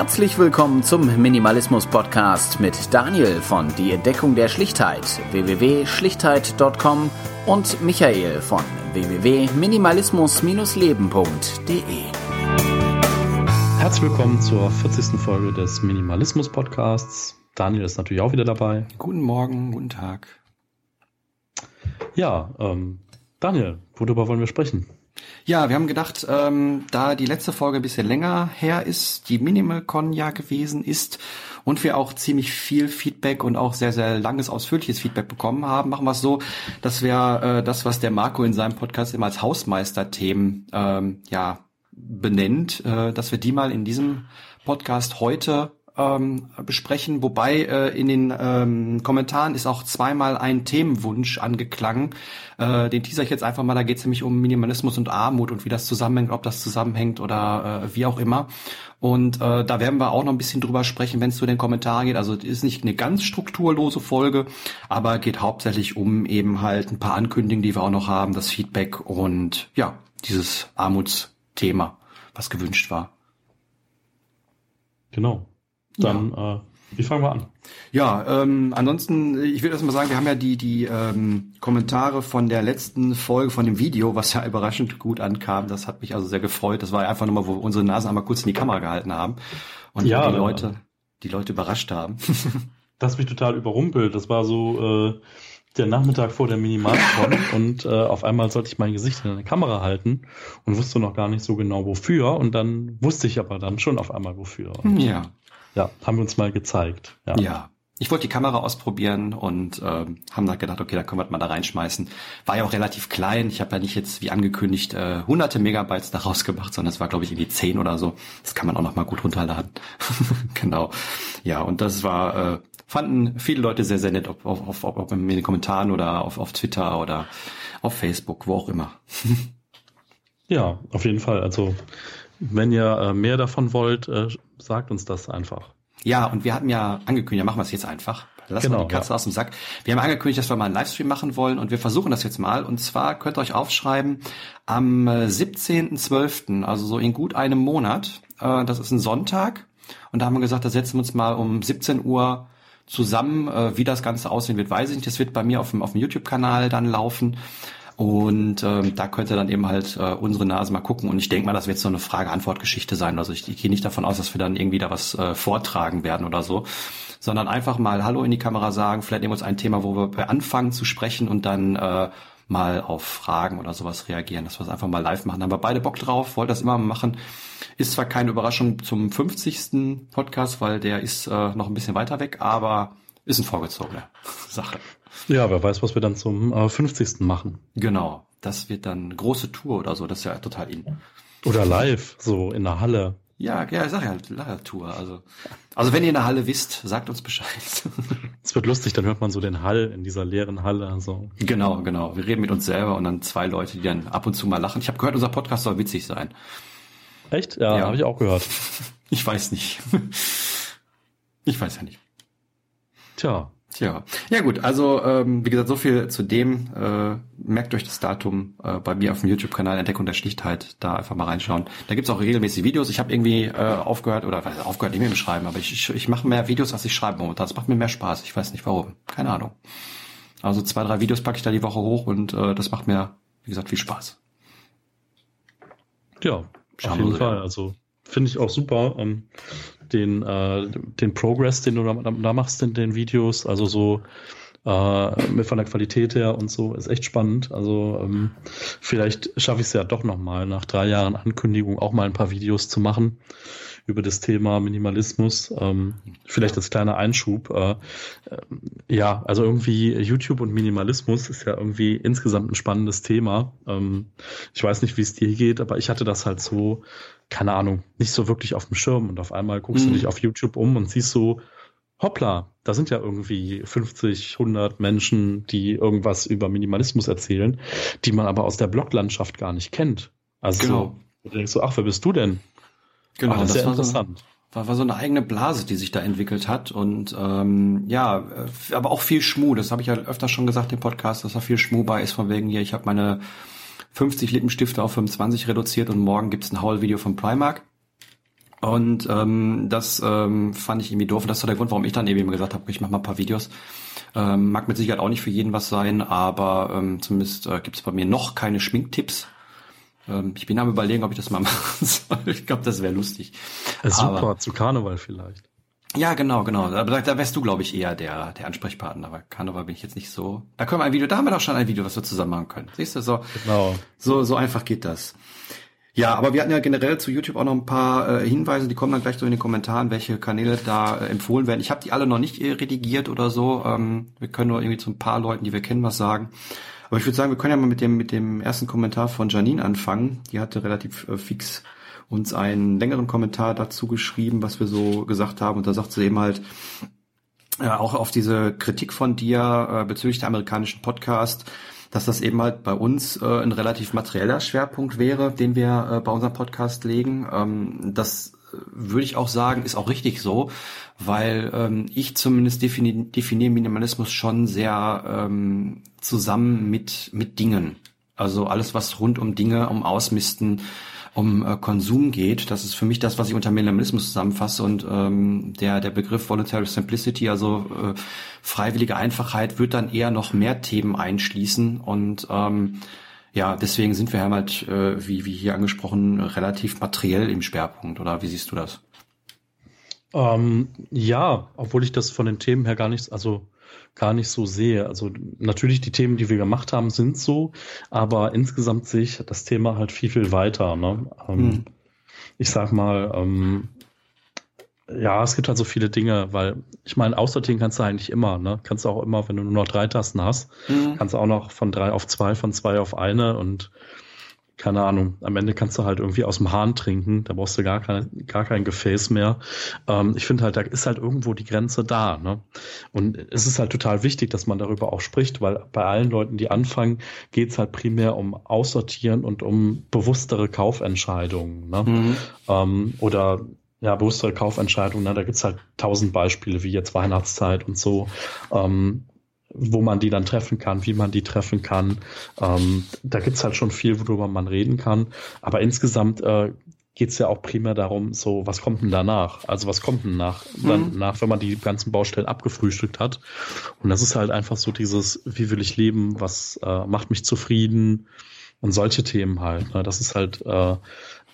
Herzlich willkommen zum Minimalismus Podcast mit Daniel von Die Entdeckung der Schlichtheit www.schlichtheit.com und Michael von www.minimalismus-leben.de. Herzlich willkommen zur 40. Folge des Minimalismus Podcasts. Daniel ist natürlich auch wieder dabei. Guten Morgen, guten Tag. Ja, ähm, Daniel, worüber wollen wir sprechen? Ja, wir haben gedacht, ähm, da die letzte Folge ein bisschen länger her ist, die MinimalCon ja gewesen ist und wir auch ziemlich viel Feedback und auch sehr, sehr langes, ausführliches Feedback bekommen haben, machen wir es so, dass wir äh, das, was der Marco in seinem Podcast immer als Hausmeister-Themen ähm, ja, benennt, äh, dass wir die mal in diesem Podcast heute ähm, besprechen, wobei äh, in den ähm, Kommentaren ist auch zweimal ein Themenwunsch angeklangen. Äh, den teaser ich jetzt einfach mal, da geht es nämlich um Minimalismus und Armut und wie das zusammenhängt, ob das zusammenhängt oder äh, wie auch immer. Und äh, da werden wir auch noch ein bisschen drüber sprechen, wenn es zu den Kommentaren geht. Also ist nicht eine ganz strukturlose Folge, aber geht hauptsächlich um eben halt ein paar Ankündigungen, die wir auch noch haben, das Feedback und ja, dieses Armutsthema, was gewünscht war. Genau. Dann, ja. äh, wie fangen wir an? Ja, ähm, ansonsten, ich will erst mal sagen, wir haben ja die, die ähm, Kommentare von der letzten Folge von dem Video, was ja überraschend gut ankam. Das hat mich also sehr gefreut. Das war einfach nochmal, wo wir unsere Nasen einmal kurz in die Kamera gehalten haben und ja, die Leute, die Leute überrascht haben. das hat mich total überrumpelt. Das war so äh, der Nachmittag vor der Minimalcon und äh, auf einmal sollte ich mein Gesicht in eine Kamera halten und wusste noch gar nicht so genau wofür und dann wusste ich aber dann schon auf einmal wofür. Und, ja. Ja, haben wir uns mal gezeigt. Ja. ja. Ich wollte die Kamera ausprobieren und ähm, haben dann gedacht, okay, da können wir das mal da reinschmeißen. War ja auch relativ klein. Ich habe ja nicht jetzt wie angekündigt äh, hunderte Megabytes daraus gemacht, sondern es war, glaube ich, irgendwie zehn oder so. Das kann man auch noch mal gut runterladen. genau. Ja, und das war, äh, fanden viele Leute sehr, sehr nett, ob, ob, ob, ob in den Kommentaren oder auf, auf Twitter oder auf Facebook, wo auch immer. ja, auf jeden Fall. Also wenn ihr äh, mehr davon wollt, äh, sagt uns das einfach. Ja, und wir hatten ja angekündigt, ja, machen wir es jetzt einfach. Lass genau, mal die Katze ja. aus dem Sack. Wir haben angekündigt, dass wir mal einen Livestream machen wollen und wir versuchen das jetzt mal. Und zwar könnt ihr euch aufschreiben, am 17.12., äh, also so in gut einem Monat, äh, das ist ein Sonntag. Und da haben wir gesagt, da setzen wir uns mal um 17 Uhr zusammen. Äh, wie das Ganze aussehen wird, weiß ich nicht. Das wird bei mir auf dem, auf dem YouTube-Kanal dann laufen. Und ähm, da könnte dann eben halt äh, unsere Nase mal gucken. Und ich denke mal, das wird so eine Frage-Antwort-Geschichte sein. Also ich, ich gehe nicht davon aus, dass wir dann irgendwie da was äh, vortragen werden oder so, sondern einfach mal Hallo in die Kamera sagen. Vielleicht nehmen wir uns ein Thema, wo wir anfangen zu sprechen und dann äh, mal auf Fragen oder sowas reagieren, dass wir es einfach mal live machen. Da haben wir beide Bock drauf, wollt das immer machen. Ist zwar keine Überraschung zum 50. Podcast, weil der ist äh, noch ein bisschen weiter weg, aber ist eine vorgezogene Sache. Ja, wer weiß, was wir dann zum äh, 50. machen. Genau, das wird dann große Tour oder so, das ist ja total in. Oder live, so in der Halle. Ja, ja, ich sag ja, Live-Tour. Also, also wenn ihr in der Halle wisst, sagt uns Bescheid. Es wird lustig, dann hört man so den Hall in dieser leeren Halle. Also. Genau, genau. Wir reden mit uns selber und dann zwei Leute, die dann ab und zu mal lachen. Ich habe gehört, unser Podcast soll witzig sein. Echt? Ja, ja. habe ich auch gehört. Ich weiß nicht. Ich weiß ja nicht. Tja, Tja, ja gut, also ähm, wie gesagt, so viel zu dem. Äh, merkt euch das Datum äh, bei mir auf dem YouTube-Kanal Entdeckung der Schlichtheit, da einfach mal reinschauen. Da gibt's auch regelmäßig Videos. Ich habe irgendwie äh, aufgehört, oder was, aufgehört nicht mehr im Schreiben, aber ich, ich, ich mache mehr Videos, als ich schreibe momentan. Das macht mir mehr Spaß. Ich weiß nicht warum. Keine Ahnung. Also zwei, drei Videos packe ich da die Woche hoch und äh, das macht mir, wie gesagt, viel Spaß. Ja, auf jeden Fall. Also finde ich auch super. Ähm, den, äh, den Progress, den du da, da machst in den Videos, also so äh, mit von der Qualität her und so, ist echt spannend. Also ähm, vielleicht schaffe ich es ja doch nochmal, nach drei Jahren Ankündigung auch mal ein paar Videos zu machen über das Thema Minimalismus. Ähm, vielleicht als kleiner Einschub. Äh, äh, ja, also irgendwie YouTube und Minimalismus ist ja irgendwie insgesamt ein spannendes Thema. Ähm, ich weiß nicht, wie es dir geht, aber ich hatte das halt so keine Ahnung, nicht so wirklich auf dem Schirm und auf einmal guckst mhm. du dich auf YouTube um und siehst so, hoppla, da sind ja irgendwie 50, 100 Menschen, die irgendwas über Minimalismus erzählen, die man aber aus der Bloglandschaft gar nicht kennt. Also genau. du denkst so, ach, wer bist du denn? Genau, ach, das, das ist ja interessant. So, war, war so eine eigene Blase, die sich da entwickelt hat und ähm, ja, äh, aber auch viel Schmuh. Das habe ich ja öfter schon gesagt im Podcast, dass da viel Schmuh bei ist von wegen hier, ich habe meine 50 Lippenstifte auf 25 reduziert und morgen gibt's ein Haul-Video von Primark. Und ähm, das ähm, fand ich irgendwie doof. Und das ist der Grund, warum ich dann eben gesagt habe, ich mache mal ein paar Videos. Ähm, mag mit Sicherheit auch nicht für jeden was sein, aber ähm, zumindest äh, gibt es bei mir noch keine Schminktipps. Ähm, ich bin am überlegen, ob ich das mal machen soll. Ich glaube, das wäre lustig. Ja, super, aber, zu Karneval vielleicht. Ja, genau, genau. Da, da wärst du, glaube ich, eher der, der Ansprechpartner. Aber Karneval bin ich jetzt nicht so. Da können wir ein Video, da haben wir doch schon ein Video, was wir zusammen machen können. Siehst du, so, genau. so, so einfach geht das. Ja, aber wir hatten ja generell zu YouTube auch noch ein paar äh, Hinweise, die kommen dann gleich so in den Kommentaren, welche Kanäle da äh, empfohlen werden. Ich habe die alle noch nicht äh, redigiert oder so. Ähm, wir können nur irgendwie zu ein paar Leuten, die wir kennen, was sagen. Aber ich würde sagen, wir können ja mal mit dem mit dem ersten Kommentar von Janine anfangen. Die hatte relativ äh, fix uns einen längeren Kommentar dazu geschrieben, was wir so gesagt haben. Und da sagt sie eben halt, äh, auch auf diese Kritik von dir äh, bezüglich der amerikanischen Podcast, dass das eben halt bei uns äh, ein relativ materieller Schwerpunkt wäre, den wir äh, bei unserem Podcast legen. Ähm, das würde ich auch sagen, ist auch richtig so, weil ähm, ich zumindest defini definiere Minimalismus schon sehr ähm, zusammen mit, mit Dingen. Also alles, was rund um Dinge, um Ausmisten, um äh, Konsum geht. Das ist für mich das, was ich unter Minimalismus zusammenfasse und ähm, der der Begriff Voluntary Simplicity, also äh, freiwillige Einfachheit, wird dann eher noch mehr Themen einschließen und ähm, ja, deswegen sind wir halt, äh, wie, wie hier angesprochen, relativ materiell im Schwerpunkt. Oder wie siehst du das? Ähm, ja, obwohl ich das von den Themen her gar nicht, also gar nicht so sehe. Also natürlich die Themen, die wir gemacht haben, sind so, aber insgesamt sehe ich das Thema halt viel, viel weiter. Ne? Ähm, hm. Ich sag mal, ähm, ja, es gibt halt so viele Dinge, weil ich meine, aussortieren kannst du eigentlich immer, ne? Kannst du auch immer, wenn du nur noch drei Tasten hast, mhm. kannst du auch noch von drei auf zwei, von zwei auf eine und keine Ahnung, am Ende kannst du halt irgendwie aus dem Hahn trinken, da brauchst du gar, keine, gar kein Gefäß mehr. Ähm, ich finde halt, da ist halt irgendwo die Grenze da. Ne? Und es ist halt total wichtig, dass man darüber auch spricht, weil bei allen Leuten, die anfangen, geht es halt primär um Aussortieren und um bewusstere Kaufentscheidungen. Ne? Mhm. Ähm, oder ja, bewusstere Kaufentscheidungen, ne? da gibt's halt tausend Beispiele, wie jetzt Weihnachtszeit und so. Ähm, wo man die dann treffen kann, wie man die treffen kann. Ähm, da gibt's halt schon viel, worüber man reden kann. Aber insgesamt äh, geht ja auch primär darum, so, was kommt denn danach? Also was kommt denn nach, mhm. dann nach, wenn man die ganzen Baustellen abgefrühstückt hat? Und das ist halt einfach so dieses, wie will ich leben, was äh, macht mich zufrieden und solche Themen halt. Ne? Das ist halt äh,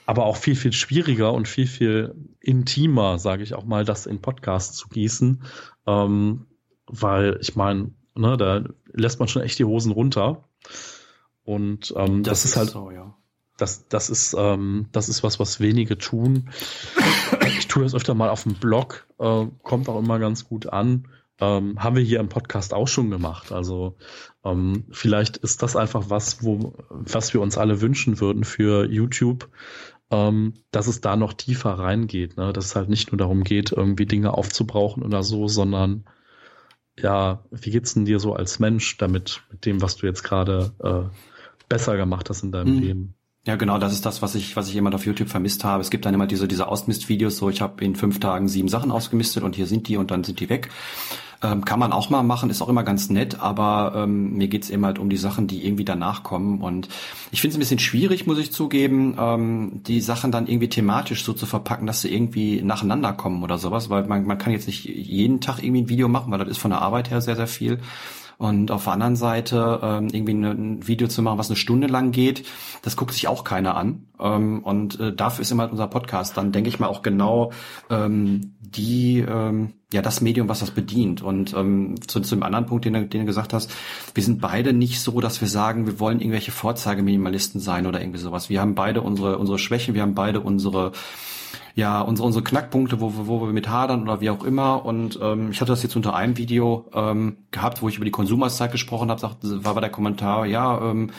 aber auch viel, viel schwieriger und viel, viel intimer, sage ich auch mal, das in Podcasts zu gießen. Ähm, weil ich meine, Ne, da lässt man schon echt die Hosen runter. Und ähm, das, das ist halt so, ja. Das, das ist, ähm, das ist was, was wenige tun. Ich tue das öfter mal auf dem Blog, äh, kommt auch immer ganz gut an. Ähm, haben wir hier im Podcast auch schon gemacht. Also ähm, vielleicht ist das einfach was, wo, was wir uns alle wünschen würden für YouTube, ähm, dass es da noch tiefer reingeht. Ne? Dass es halt nicht nur darum geht, irgendwie Dinge aufzubrauchen oder so, sondern ja, wie geht's denn dir so als Mensch damit, mit dem, was du jetzt gerade äh, besser gemacht hast in deinem mhm. Leben? Ja, genau, das ist das, was ich, was ich jemand auf YouTube vermisst habe. Es gibt dann immer diese, diese Ausmistvideos, so ich habe in fünf Tagen sieben Sachen ausgemistet und hier sind die und dann sind die weg. Ähm, kann man auch mal machen, ist auch immer ganz nett, aber ähm, mir geht's eben halt um die Sachen, die irgendwie danach kommen. Und ich finde es ein bisschen schwierig, muss ich zugeben, ähm, die Sachen dann irgendwie thematisch so zu verpacken, dass sie irgendwie nacheinander kommen oder sowas, weil man, man kann jetzt nicht jeden Tag irgendwie ein Video machen, weil das ist von der Arbeit her sehr, sehr viel. Und auf der anderen Seite ähm, irgendwie ein Video zu machen, was eine Stunde lang geht, das guckt sich auch keiner an. Ähm, und äh, dafür ist immer halt unser Podcast dann, denke ich mal, auch genau ähm, die, ähm, ja, das Medium, was das bedient. Und ähm, zu, zu dem anderen Punkt, den den du gesagt hast, wir sind beide nicht so, dass wir sagen, wir wollen irgendwelche Vorzeigeminimalisten sein oder irgendwie sowas. Wir haben beide unsere, unsere Schwächen, wir haben beide unsere ja, unsere, unsere Knackpunkte, wo, wo wir mit hadern oder wie auch immer. Und ähm, ich hatte das jetzt unter einem Video ähm, gehabt, wo ich über die Konsumauszeit gesprochen habe, war bei der Kommentar, ja, ähm,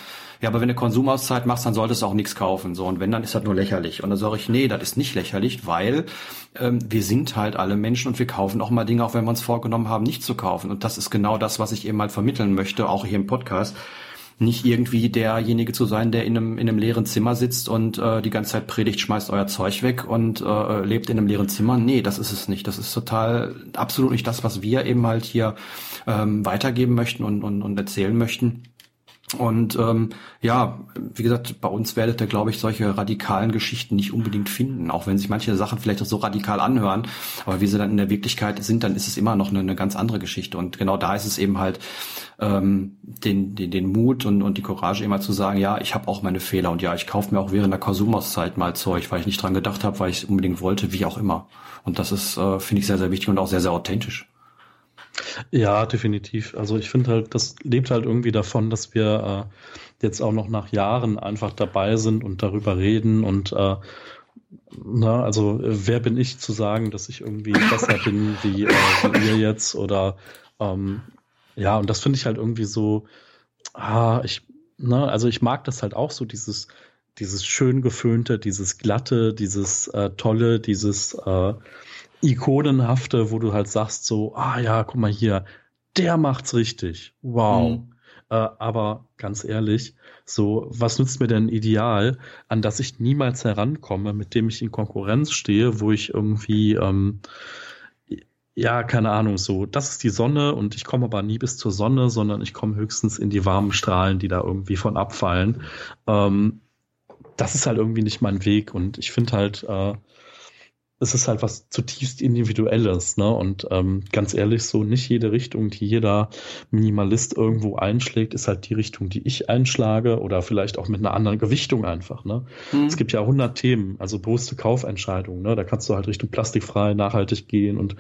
ja, aber wenn du Konsumauszeit machst, dann solltest du auch nichts kaufen. So, und wenn, dann ist das nur lächerlich. Und dann sage ich, nee, das ist nicht lächerlich, weil ähm, wir sind halt alle Menschen und wir kaufen auch mal Dinge, auch wenn wir uns vorgenommen haben, nicht zu kaufen. Und das ist genau das, was ich eben halt vermitteln möchte, auch hier im Podcast nicht irgendwie derjenige zu sein, der in einem, in einem leeren Zimmer sitzt und äh, die ganze Zeit predigt, schmeißt euer Zeug weg und äh, lebt in einem leeren Zimmer. Nee, das ist es nicht. Das ist total absolut nicht das, was wir eben halt hier ähm, weitergeben möchten und, und, und erzählen möchten. Und ähm, ja, wie gesagt, bei uns werdet ihr, glaube ich, solche radikalen Geschichten nicht unbedingt finden, auch wenn sich manche Sachen vielleicht auch so radikal anhören. Aber wie sie dann in der Wirklichkeit sind, dann ist es immer noch eine, eine ganz andere Geschichte. Und genau da ist es eben halt ähm, den, den, den Mut und, und die Courage immer zu sagen, ja, ich habe auch meine Fehler und ja, ich kaufe mir auch während der Konsumauszeit mal Zeug, weil ich nicht dran gedacht habe, weil ich es unbedingt wollte, wie auch immer. Und das ist, äh, finde ich, sehr, sehr wichtig und auch sehr, sehr authentisch. Ja, definitiv. Also ich finde halt, das lebt halt irgendwie davon, dass wir äh, jetzt auch noch nach Jahren einfach dabei sind und darüber reden und äh, na, also wer bin ich zu sagen, dass ich irgendwie besser bin wie, äh, wie ihr jetzt oder ähm, ja, und das finde ich halt irgendwie so, ah, ich, ne, also ich mag das halt auch so, dieses, dieses schön geföhnte, dieses glatte, dieses äh, tolle, dieses äh, ikonenhafte, wo du halt sagst so, ah ja, guck mal hier, der macht's richtig. Wow. Mhm. Äh, aber ganz ehrlich, so, was nützt mir denn ein Ideal, an das ich niemals herankomme, mit dem ich in Konkurrenz stehe, wo ich irgendwie, ähm, ja, keine Ahnung, so, das ist die Sonne und ich komme aber nie bis zur Sonne, sondern ich komme höchstens in die warmen Strahlen, die da irgendwie von abfallen. Ähm, das ist halt irgendwie nicht mein Weg und ich finde halt, äh, es ist halt was zutiefst Individuelles, ne? Und ähm, ganz ehrlich, so nicht jede Richtung, die jeder Minimalist irgendwo einschlägt, ist halt die Richtung, die ich einschlage oder vielleicht auch mit einer anderen Gewichtung einfach, ne? Mhm. Es gibt ja 100 Themen, also bewusste Kaufentscheidungen, ne? Da kannst du halt Richtung plastikfrei, nachhaltig gehen und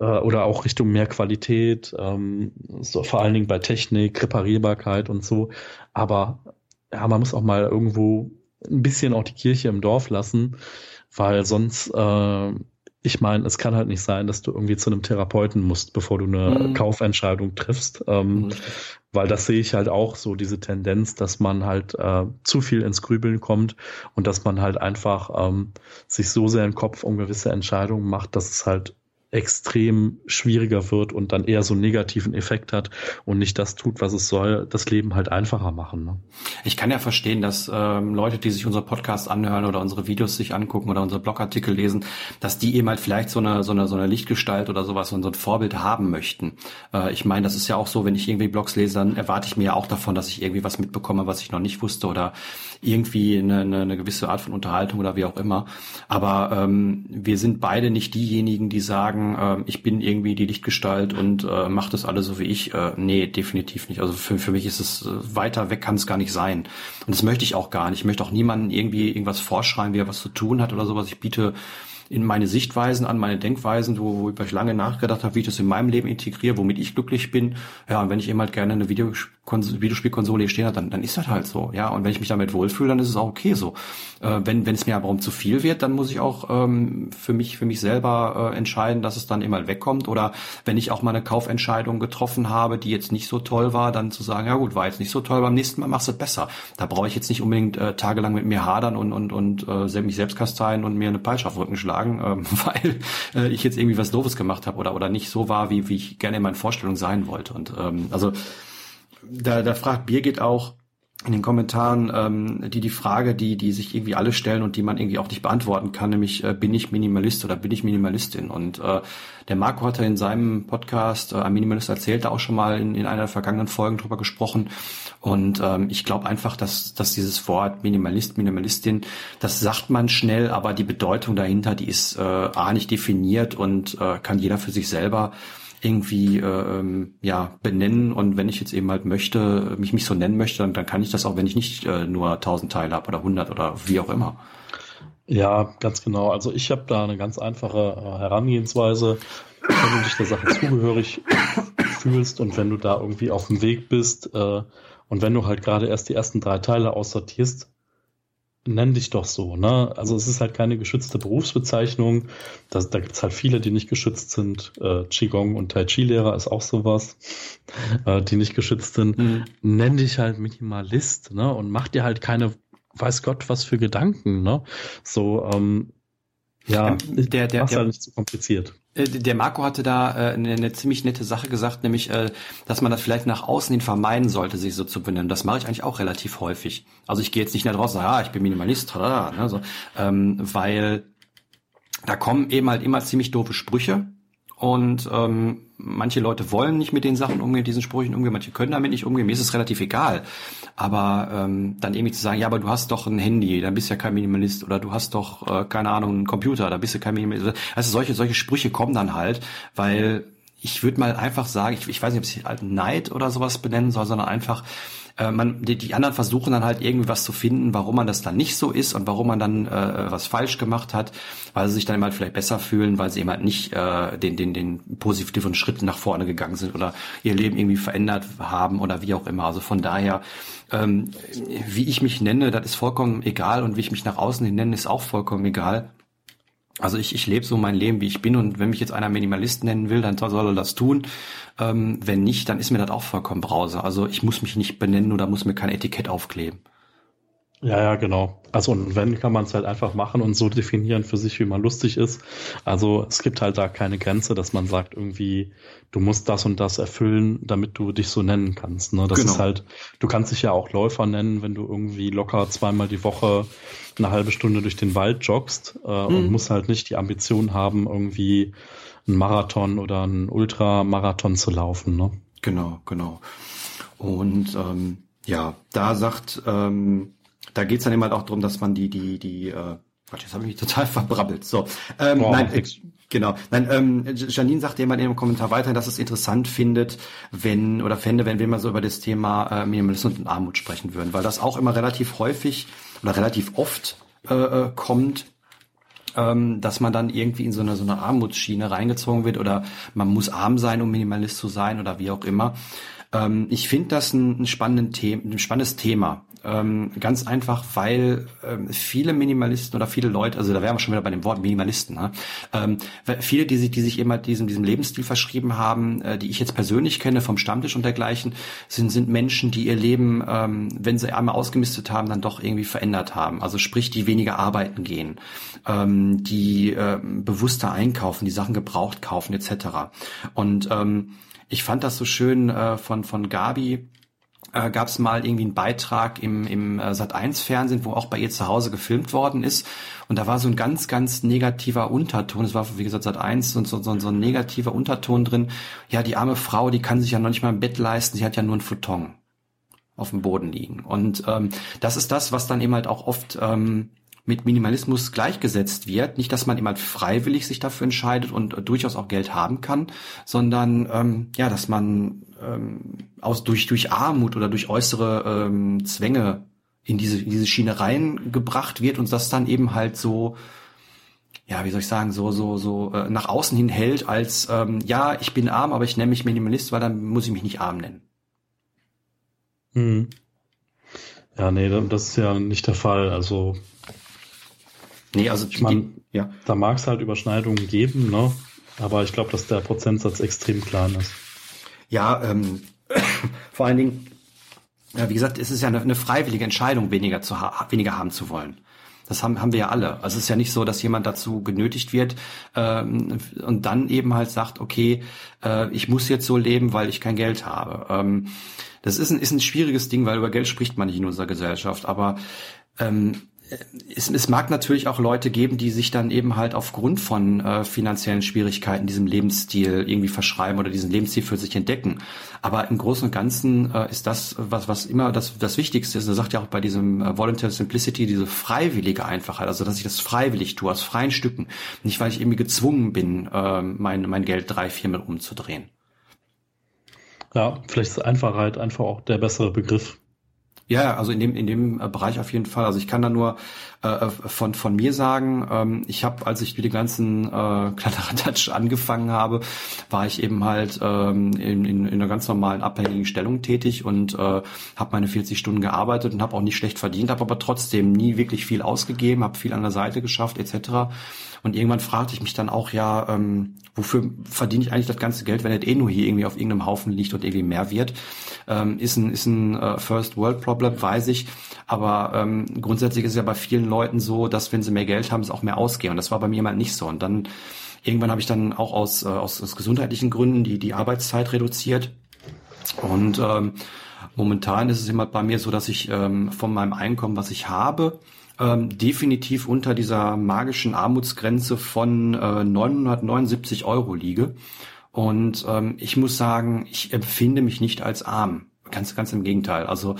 äh, oder auch Richtung mehr Qualität, ähm, so vor allen Dingen bei Technik, Reparierbarkeit und so. Aber ja, man muss auch mal irgendwo ein bisschen auch die Kirche im Dorf lassen weil sonst, äh, ich meine, es kann halt nicht sein, dass du irgendwie zu einem Therapeuten musst, bevor du eine mhm. Kaufentscheidung triffst, ähm, mhm. weil das sehe ich halt auch so, diese Tendenz, dass man halt äh, zu viel ins Grübeln kommt und dass man halt einfach ähm, sich so sehr im Kopf um gewisse Entscheidungen macht, dass es halt extrem schwieriger wird und dann eher so einen negativen Effekt hat und nicht das tut, was es soll, das Leben halt einfacher machen. Ne? Ich kann ja verstehen, dass ähm, Leute, die sich unsere Podcasts anhören oder unsere Videos sich angucken oder unsere Blogartikel lesen, dass die eben halt vielleicht so eine so eine so eine Lichtgestalt oder sowas und so ein Vorbild haben möchten. Äh, ich meine, das ist ja auch so, wenn ich irgendwie Blogs lese, dann erwarte ich mir ja auch davon, dass ich irgendwie was mitbekomme, was ich noch nicht wusste oder irgendwie eine, eine, eine gewisse Art von Unterhaltung oder wie auch immer. Aber ähm, wir sind beide nicht diejenigen, die sagen, äh, ich bin irgendwie die Lichtgestalt und äh, mache das alles so wie ich. Äh, nee, definitiv nicht. Also für, für mich ist es äh, weiter weg kann es gar nicht sein. Und das möchte ich auch gar nicht. Ich möchte auch niemanden irgendwie irgendwas vorschreiben, wie er was zu tun hat oder sowas. Ich biete in meine Sichtweisen an, meine Denkweisen, wo, wo ich lange nachgedacht habe, wie ich das in meinem Leben integriere, womit ich glücklich bin. Ja, und wenn ich eben halt gerne eine Video Videospielkonsole hier stehen hat, dann, dann ist das halt so. Ja, und wenn ich mich damit wohlfühle, dann ist es auch okay so. Äh, wenn, wenn es mir aber um zu viel wird, dann muss ich auch ähm, für mich, für mich selber äh, entscheiden, dass es dann immer wegkommt. Oder wenn ich auch mal eine Kaufentscheidung getroffen habe, die jetzt nicht so toll war, dann zu sagen, ja gut, war jetzt nicht so toll, beim nächsten Mal machst du es besser. Da brauche ich jetzt nicht unbedingt äh, tagelang mit mir hadern und, und, und äh, mich selbst kasteien und mir eine Peitsche auf den Rücken schlagen, äh, weil äh, ich jetzt irgendwie was Doofes gemacht habe oder, oder nicht so war, wie, wie ich gerne in meinen Vorstellungen sein wollte. Und ähm, also da, da fragt Birgit auch in den Kommentaren ähm, die die Frage, die die sich irgendwie alle stellen und die man irgendwie auch nicht beantworten kann, nämlich äh, bin ich Minimalist oder bin ich Minimalistin? Und äh, der Marco hat ja in seinem Podcast äh, ein Minimalist erzählt, da auch schon mal in, in einer der vergangenen Folgen drüber gesprochen. Und ähm, ich glaube einfach, dass dass dieses Wort Minimalist, Minimalistin, das sagt man schnell, aber die Bedeutung dahinter, die ist äh, a nicht definiert und äh, kann jeder für sich selber irgendwie äh, ähm, ja benennen und wenn ich jetzt eben halt möchte, mich mich so nennen möchte, dann, dann kann ich das auch, wenn ich nicht äh, nur 1000 Teile habe oder 100 oder wie auch immer. Ja, ganz genau. Also ich habe da eine ganz einfache äh, Herangehensweise. Wenn du dich der Sache zugehörig fühlst und wenn du da irgendwie auf dem Weg bist äh, und wenn du halt gerade erst die ersten drei Teile aussortierst, nenn dich doch so, ne? Also es ist halt keine geschützte Berufsbezeichnung. Das, da gibt's halt viele, die nicht geschützt sind. Äh, Qigong und Tai Chi-Lehrer ist auch sowas, äh, die nicht geschützt sind. Mhm. Nenn dich halt Minimalist, ne? Und mach dir halt keine, weiß Gott, was für Gedanken, ne? So, ähm, ja, der, der, der, halt nicht zu kompliziert. Äh, der Marco hatte da äh, eine, eine ziemlich nette Sache gesagt, nämlich, äh, dass man das vielleicht nach außen hin vermeiden sollte, sich so zu benennen. Das mache ich eigentlich auch relativ häufig. Also ich gehe jetzt nicht nach draußen, ja, ich bin Minimalist, tada, ne, so, ähm, weil da kommen eben halt immer ziemlich doofe Sprüche Und ähm, manche Leute wollen nicht mit den Sachen umgehen, diesen Sprüchen umgehen, manche können damit nicht umgehen. Mir ist es relativ egal. Aber ähm, dann irgendwie zu sagen, ja, aber du hast doch ein Handy, dann bist du ja kein Minimalist. Oder du hast doch, äh, keine Ahnung, einen Computer, da bist du kein Minimalist. Also solche, solche Sprüche kommen dann halt, weil ich würde mal einfach sagen, ich, ich weiß nicht, ob ich halt Neid oder sowas benennen soll, sondern einfach, äh, man, die, die anderen versuchen dann halt irgendwie was zu finden, warum man das dann nicht so ist und warum man dann äh, was falsch gemacht hat, weil sie sich dann immer halt vielleicht besser fühlen, weil sie eben halt nicht äh, den, den, den positiven Schritt nach vorne gegangen sind oder ihr Leben irgendwie verändert haben oder wie auch immer. Also von daher, ähm, wie ich mich nenne, das ist vollkommen egal und wie ich mich nach außen hin nenne, ist auch vollkommen egal. Also ich, ich lebe so mein Leben, wie ich bin und wenn mich jetzt einer Minimalist nennen will, dann soll er das tun. Ähm, wenn nicht, dann ist mir das auch vollkommen Brause. Also ich muss mich nicht benennen oder muss mir kein Etikett aufkleben. Ja, ja, genau. Also und wenn, kann man es halt einfach machen und so definieren für sich, wie man lustig ist. Also es gibt halt da keine Grenze, dass man sagt irgendwie, du musst das und das erfüllen, damit du dich so nennen kannst. Ne? Das genau. ist halt, du kannst dich ja auch Läufer nennen, wenn du irgendwie locker zweimal die Woche eine halbe Stunde durch den Wald joggst äh, mhm. und musst halt nicht die Ambition haben, irgendwie einen Marathon oder einen Ultramarathon zu laufen. Ne? Genau, genau. Und ähm, ja, da sagt ähm, da geht's dann immer halt auch darum, dass man die, die, die, äh, Gott, jetzt habe ich mich total verbrabbelt. So, ähm, oh, nein, äh, genau. Nein, ähm, Janine sagt jemand in einem Kommentar weiter, dass es interessant findet, wenn oder fände, wenn wir mal so über das Thema äh, Minimalismus und Armut sprechen würden, weil das auch immer relativ häufig oder relativ oft äh, äh kommt ähm, dass man dann irgendwie in so eine, so eine Armutsschiene reingezogen wird oder man muss arm sein, um Minimalist zu sein oder wie auch immer. Ähm, ich finde das ein, ein, spannendes The ein spannendes Thema. Ähm, ganz einfach, weil ähm, viele Minimalisten oder viele Leute, also da wären wir schon wieder bei dem Wort Minimalisten, ne? ähm, viele, die sich, die sich immer diesem, diesem Lebensstil verschrieben haben, äh, die ich jetzt persönlich kenne vom Stammtisch und dergleichen, sind, sind Menschen, die ihr Leben, ähm, wenn sie einmal ausgemistet haben, dann doch irgendwie verändert haben. Also sprich, die weniger arbeiten gehen, ähm, die äh, bewusster einkaufen, die Sachen gebraucht kaufen etc. Und ähm, ich fand das so schön äh, von, von Gabi, äh, gab es mal irgendwie einen Beitrag im, im äh, Sat1-Fernsehen, wo auch bei ihr zu Hause gefilmt worden ist. Und da war so ein ganz, ganz negativer Unterton. Es war, wie gesagt, Sat1 und so, so, so ein negativer Unterton drin. Ja, die arme Frau, die kann sich ja noch nicht mal ein Bett leisten, sie hat ja nur einen Futon auf dem Boden liegen. Und ähm, das ist das, was dann eben halt auch oft ähm, mit Minimalismus gleichgesetzt wird. Nicht, dass man immer freiwillig sich dafür entscheidet und äh, durchaus auch Geld haben kann, sondern ähm, ja, dass man ähm, aus durch durch Armut oder durch äußere ähm, Zwänge in diese in diese Schiene reingebracht wird und das dann eben halt so ja, wie soll ich sagen, so so so äh, nach außen hin hält als ähm, ja, ich bin arm, aber ich nenne mich Minimalist, weil dann muss ich mich nicht arm nennen. Hm. Ja, nee, das ist ja nicht der Fall. Also Nee, also ich meine, ja. da mag es halt Überschneidungen geben, ne? Aber ich glaube, dass der Prozentsatz extrem klein ist. Ja, ähm, vor allen Dingen, ja, wie gesagt, es ist ja eine, eine freiwillige Entscheidung, weniger zu ha weniger haben zu wollen. Das haben, haben wir ja alle. Also es ist ja nicht so, dass jemand dazu genötigt wird ähm, und dann eben halt sagt, okay, äh, ich muss jetzt so leben, weil ich kein Geld habe. Ähm, das ist ein, ist ein schwieriges Ding, weil über Geld spricht man nicht in unserer Gesellschaft. Aber ähm, es, es mag natürlich auch Leute geben, die sich dann eben halt aufgrund von äh, finanziellen Schwierigkeiten diesem Lebensstil irgendwie verschreiben oder diesen Lebensstil für sich entdecken. Aber im Großen und Ganzen äh, ist das, was, was immer das, das Wichtigste ist. Er sagt ja auch bei diesem äh, Voluntary Simplicity diese freiwillige Einfachheit, also dass ich das freiwillig tue, aus freien Stücken. Nicht, weil ich irgendwie gezwungen bin, äh, mein, mein Geld drei, vier Mal umzudrehen. Ja, vielleicht ist Einfachheit einfach auch der bessere Begriff. Ja, also in dem in dem äh, Bereich auf jeden Fall. Also ich kann da nur äh, von von mir sagen, ähm, ich habe, als ich mit dem ganzen äh, Kladderadatsch angefangen habe, war ich eben halt ähm, in, in, in einer ganz normalen abhängigen Stellung tätig und äh, habe meine 40 Stunden gearbeitet und habe auch nicht schlecht verdient, habe aber trotzdem nie wirklich viel ausgegeben, habe viel an der Seite geschafft etc. Und irgendwann fragte ich mich dann auch, ja, ähm, wofür verdiene ich eigentlich das ganze Geld, wenn es eh nur hier irgendwie auf irgendeinem Haufen liegt und irgendwie mehr wird? Ähm, ist ein, ist ein äh, First World Problem, weiß ich. Aber ähm, grundsätzlich ist es ja bei vielen Leuten so, dass wenn sie mehr Geld haben, es auch mehr ausgehen. Und das war bei mir mal nicht so. Und dann irgendwann habe ich dann auch aus, äh, aus, aus gesundheitlichen Gründen die, die Arbeitszeit reduziert. Und ähm, momentan ist es immer bei mir so, dass ich ähm, von meinem Einkommen, was ich habe, ähm, definitiv unter dieser magischen Armutsgrenze von äh, 979 Euro liege. Und ähm, ich muss sagen, ich empfinde mich nicht als arm. Ganz, ganz im Gegenteil. Also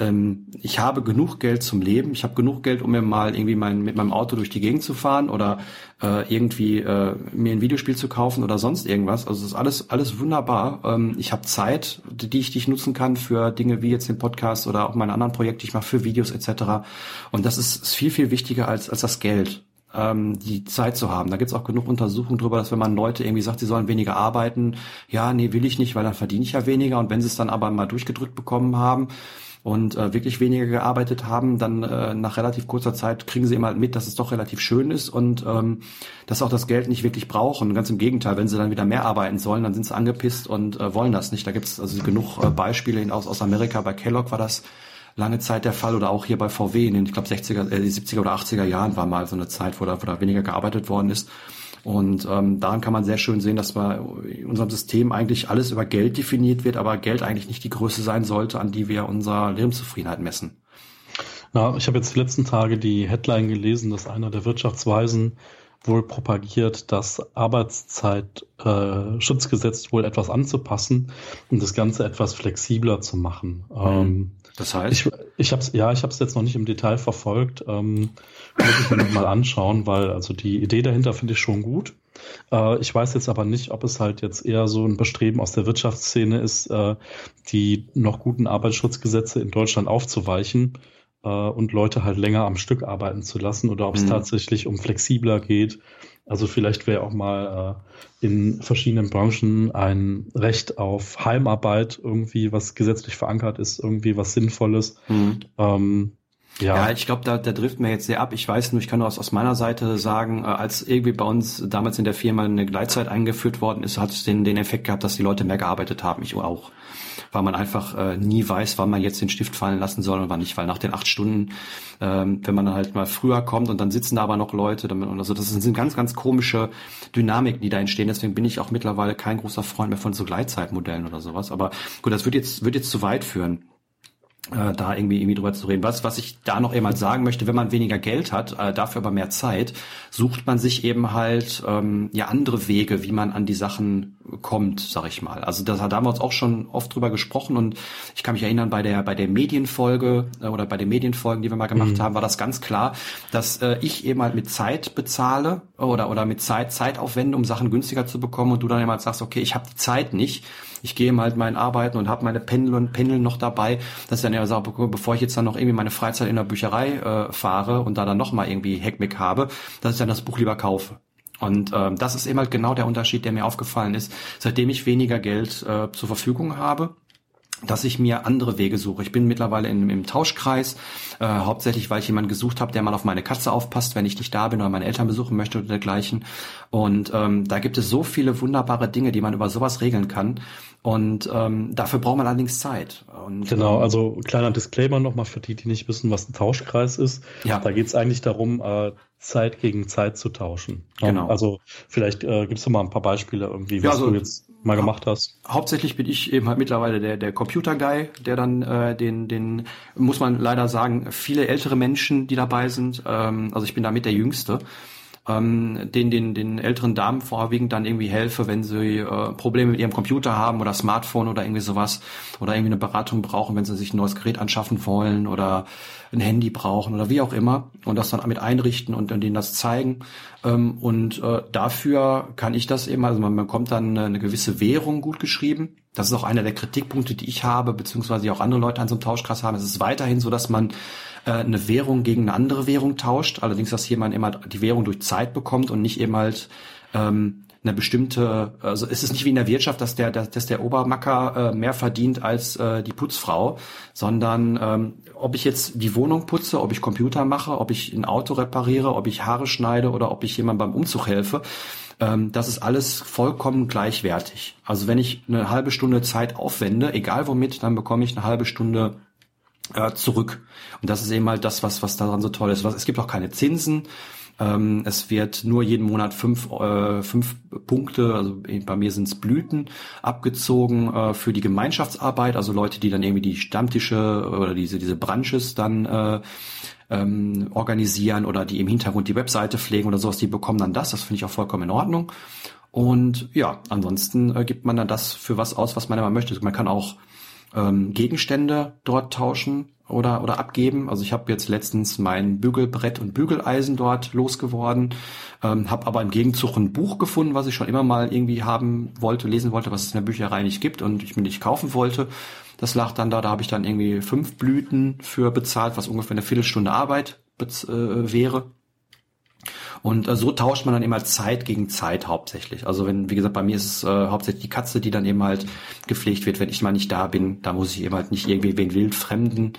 ähm, ich habe genug Geld zum Leben. Ich habe genug Geld, um mir mal irgendwie mein, mit meinem Auto durch die Gegend zu fahren oder äh, irgendwie äh, mir ein Videospiel zu kaufen oder sonst irgendwas. Also es ist alles, alles wunderbar. Ähm, ich habe Zeit, die ich, die ich nutzen kann für Dinge wie jetzt den Podcast oder auch meine anderen Projekte, die ich mache für Videos etc. Und das ist, ist viel, viel wichtiger als, als das Geld ähm, die Zeit zu haben. Da gibt's auch genug Untersuchungen drüber, dass wenn man Leute irgendwie sagt, sie sollen weniger arbeiten, ja, nee, will ich nicht, weil dann verdiene ich ja weniger. Und wenn sie es dann aber mal durchgedrückt bekommen haben, und äh, wirklich weniger gearbeitet haben, dann äh, nach relativ kurzer Zeit kriegen sie immer mit, dass es doch relativ schön ist und ähm, dass auch das Geld nicht wirklich brauchen. Ganz im Gegenteil, wenn sie dann wieder mehr arbeiten sollen, dann sind sie angepisst und äh, wollen das nicht. Da gibt's also genug äh, Beispiele aus, aus Amerika. Bei Kellogg war das lange Zeit der Fall oder auch hier bei VW in den, ich glaube, 60er, äh, 70er oder 80er Jahren war mal so eine Zeit, wo da, wo da weniger gearbeitet worden ist. Und ähm, daran kann man sehr schön sehen, dass bei in unserem System eigentlich alles über Geld definiert wird, aber Geld eigentlich nicht die Größe sein sollte, an die wir unsere Lebenszufriedenheit messen. Na, ich habe jetzt die letzten Tage die Headline gelesen, dass einer der Wirtschaftsweisen wohl propagiert, das Arbeitszeitschutzgesetz äh, wohl etwas anzupassen und das Ganze etwas flexibler zu machen. Mhm. Ähm, das heißt? Ich, ich habe ja, ich habe es jetzt noch nicht im Detail verfolgt. Ähm, muss ich mir noch mal anschauen, weil also die Idee dahinter finde ich schon gut. Äh, ich weiß jetzt aber nicht, ob es halt jetzt eher so ein Bestreben aus der Wirtschaftsszene ist, äh, die noch guten Arbeitsschutzgesetze in Deutschland aufzuweichen äh, und Leute halt länger am Stück arbeiten zu lassen oder ob es mhm. tatsächlich um flexibler geht. Also vielleicht wäre auch mal äh, in verschiedenen Branchen ein Recht auf Heimarbeit irgendwie, was gesetzlich verankert ist, irgendwie was Sinnvolles. Mhm. Ähm, ja. ja, ich glaube, da, da trifft mir jetzt sehr ab. Ich weiß nur, ich kann nur aus, aus meiner Seite sagen, äh, als irgendwie bei uns damals in der Firma eine Gleitzeit eingeführt worden ist, hat es den, den Effekt gehabt, dass die Leute mehr gearbeitet haben. Ich auch weil man einfach äh, nie weiß, wann man jetzt den Stift fallen lassen soll und wann nicht, weil nach den acht Stunden, ähm, wenn man dann halt mal früher kommt und dann sitzen da aber noch Leute, damit, also das sind ganz, ganz komische Dynamiken, die da entstehen. Deswegen bin ich auch mittlerweile kein großer Freund mehr von so Gleitzeitmodellen oder sowas. Aber gut, das wird jetzt, wird jetzt zu weit führen äh, da irgendwie, irgendwie drüber zu reden. Was, was ich da noch eben halt sagen möchte, wenn man weniger Geld hat, äh, dafür aber mehr Zeit, sucht man sich eben halt ähm, ja andere Wege, wie man an die Sachen kommt, sag ich mal. Also das, da haben wir uns auch schon oft drüber gesprochen und ich kann mich erinnern, bei der bei der Medienfolge äh, oder bei den Medienfolgen, die wir mal gemacht mhm. haben, war das ganz klar, dass äh, ich eben halt mit Zeit bezahle oder oder mit Zeit Zeit aufwende, um Sachen günstiger zu bekommen und du dann eben halt sagst, okay, ich habe die Zeit nicht ich gehe halt meinen Arbeiten und habe meine Pendel und Pendel noch dabei, dass dann ja sage, bevor ich jetzt dann noch irgendwie meine Freizeit in der Bücherei äh, fahre und da dann noch mal irgendwie Heckmeck habe, dass ich dann das Buch lieber kaufe. Und ähm, das ist eben halt genau der Unterschied, der mir aufgefallen ist, seitdem ich weniger Geld äh, zur Verfügung habe dass ich mir andere Wege suche. Ich bin mittlerweile in, im Tauschkreis, äh, hauptsächlich, weil ich jemanden gesucht habe, der mal auf meine Katze aufpasst, wenn ich nicht da bin oder meine Eltern besuchen möchte oder dergleichen. Und ähm, da gibt es so viele wunderbare Dinge, die man über sowas regeln kann. Und ähm, dafür braucht man allerdings Zeit. Und, genau, ähm, also kleiner Disclaimer nochmal für die, die nicht wissen, was ein Tauschkreis ist. Ja. Da geht es eigentlich darum, äh, Zeit gegen Zeit zu tauschen. Genau. Also vielleicht äh, gibst du mal ein paar Beispiele irgendwie, was ja, also, du jetzt mal gemacht hast. Hauptsächlich bin ich eben halt mittlerweile der, der Computer-Guy, der dann äh, den, den, muss man leider sagen, viele ältere Menschen, die dabei sind, ähm, also ich bin damit der Jüngste, ähm, den, den, den älteren Damen vorwiegend dann irgendwie helfe, wenn sie äh, Probleme mit ihrem Computer haben oder Smartphone oder irgendwie sowas oder irgendwie eine Beratung brauchen, wenn sie sich ein neues Gerät anschaffen wollen oder ein Handy brauchen oder wie auch immer und das dann mit einrichten und, und denen das zeigen. Ähm, und äh, dafür kann ich das eben, also man bekommt dann eine, gewisse Währung gut geschrieben. Das ist auch einer der Kritikpunkte, die ich habe, beziehungsweise auch andere Leute an so einem Tauschkreis haben. Es ist weiterhin so, dass man äh, eine Währung gegen eine andere Währung tauscht. Allerdings, dass jemand immer die Währung durch Zeit bekommt und nicht eben halt ähm, eine bestimmte, also es ist nicht wie in der Wirtschaft, dass der, dass der Obermacker äh, mehr verdient als äh, die Putzfrau, sondern ähm, ob ich jetzt die Wohnung putze, ob ich Computer mache, ob ich ein Auto repariere, ob ich Haare schneide oder ob ich jemandem beim Umzug helfe, ähm, das ist alles vollkommen gleichwertig. Also wenn ich eine halbe Stunde Zeit aufwende, egal womit, dann bekomme ich eine halbe Stunde äh, zurück. Und das ist eben halt das, was, was daran so toll ist. Es gibt auch keine Zinsen. Ähm, es wird nur jeden Monat fünf, äh, fünf Punkte, also bei mir sind es Blüten, abgezogen äh, für die Gemeinschaftsarbeit, also Leute, die dann irgendwie die Stammtische oder diese, diese Branches dann äh, ähm, organisieren oder die im Hintergrund die Webseite pflegen oder sowas, die bekommen dann das. Das finde ich auch vollkommen in Ordnung. Und ja, ansonsten äh, gibt man dann das für was aus, was man immer möchte. Man kann auch ähm, Gegenstände dort tauschen oder, oder abgeben. Also ich habe jetzt letztens mein Bügelbrett und Bügeleisen dort losgeworden, ähm, habe aber im Gegenzug ein Buch gefunden, was ich schon immer mal irgendwie haben wollte, lesen wollte, was es in der Bücherei nicht gibt und ich mir nicht kaufen wollte. Das lag dann da, da habe ich dann irgendwie fünf Blüten für bezahlt, was ungefähr eine Viertelstunde Arbeit äh, wäre. Und äh, so tauscht man dann immer Zeit gegen Zeit hauptsächlich. Also wenn, wie gesagt, bei mir ist es äh, hauptsächlich die Katze, die dann eben halt gepflegt wird, wenn ich mal nicht da bin. Da muss ich eben halt nicht irgendwie wen wildfremden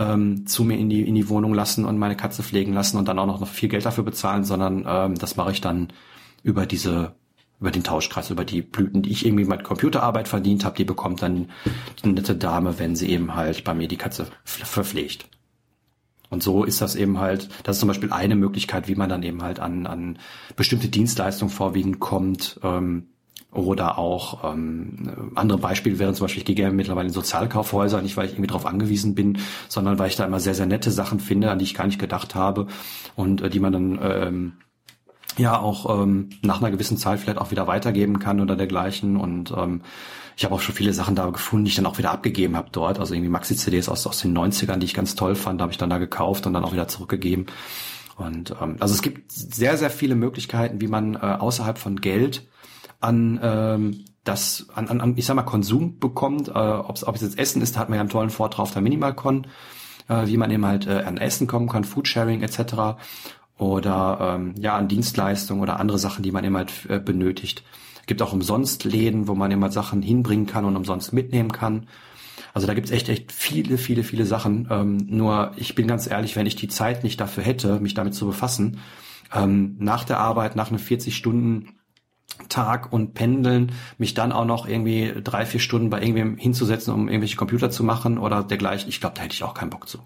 ähm, zu mir in die, in die Wohnung lassen und meine Katze pflegen lassen und dann auch noch viel Geld dafür bezahlen, sondern ähm, das mache ich dann über diese über den Tauschkreis, über die Blüten, die ich irgendwie mit Computerarbeit verdient habe, die bekommt dann eine nette Dame, wenn sie eben halt bei mir die Katze verpflegt. Und so ist das eben halt, das ist zum Beispiel eine Möglichkeit, wie man dann eben halt an, an bestimmte Dienstleistungen vorwiegend kommt. Ähm, oder auch ähm, andere Beispiele wären zum Beispiel, ich gehe gerne mittlerweile in Sozialkaufhäuser, nicht weil ich irgendwie darauf angewiesen bin, sondern weil ich da immer sehr, sehr nette Sachen finde, an die ich gar nicht gedacht habe und äh, die man dann ähm, ja auch ähm, nach einer gewissen Zeit vielleicht auch wieder weitergeben kann oder dergleichen. Und ähm, ich habe auch schon viele Sachen da gefunden, die ich dann auch wieder abgegeben habe dort. Also irgendwie Maxi-CDs aus, aus den 90ern, die ich ganz toll fand, habe ich dann da gekauft und dann auch wieder zurückgegeben. Und ähm, also es gibt sehr, sehr viele Möglichkeiten, wie man äh, außerhalb von Geld an ähm, das an, an, ich sag mal Konsum bekommt, äh, ob es jetzt Essen ist, da hat man ja einen tollen Vortrag auf der Minimalcon, äh, wie man eben halt äh, an Essen kommen kann, Foodsharing etc. oder ähm, ja an Dienstleistungen oder andere Sachen, die man eben halt äh, benötigt. Gibt auch umsonst Läden, wo man immer Sachen hinbringen kann und umsonst mitnehmen kann. Also da gibt's echt, echt viele, viele, viele Sachen. Ähm, nur ich bin ganz ehrlich, wenn ich die Zeit nicht dafür hätte, mich damit zu befassen, ähm, nach der Arbeit, nach einem 40 Stunden Tag und pendeln, mich dann auch noch irgendwie drei, vier Stunden bei irgendwem hinzusetzen, um irgendwelche Computer zu machen oder dergleichen, ich glaube, da hätte ich auch keinen Bock zu.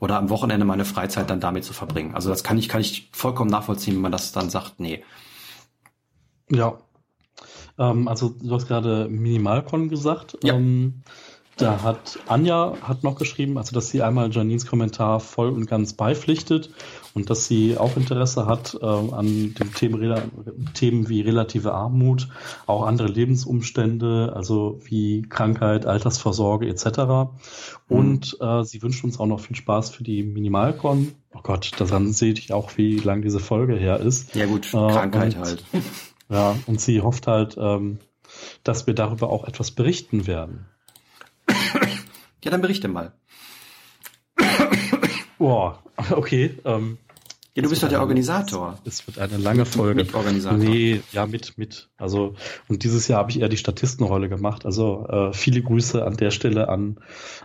Oder am Wochenende meine Freizeit dann damit zu verbringen. Also das kann ich, kann ich vollkommen nachvollziehen, wenn man das dann sagt, nee. Ja. Ähm, also du hast gerade Minimalcon gesagt. Ja. Ähm, da hat Anja hat noch geschrieben, also dass sie einmal Janines Kommentar voll und ganz beipflichtet und dass sie auch Interesse hat äh, an den Themen, Themen wie relative Armut, auch andere Lebensumstände, also wie Krankheit, Altersvorsorge etc. Und mhm. äh, sie wünscht uns auch noch viel Spaß für die Minimalcon. Oh Gott, daran sehe ich auch, wie lang diese Folge her ist. Ja gut, Krankheit äh, und, halt. Ja, und sie hofft halt, ähm, dass wir darüber auch etwas berichten werden. Ja, dann berichte mal. Boah, okay. Ähm, ja, du bist doch der Organisator. Es wird eine lange Folge. Mit Organisator. Nee, ja, mit, mit. Also, und dieses Jahr habe ich eher die Statistenrolle gemacht. Also, äh, viele Grüße an der Stelle an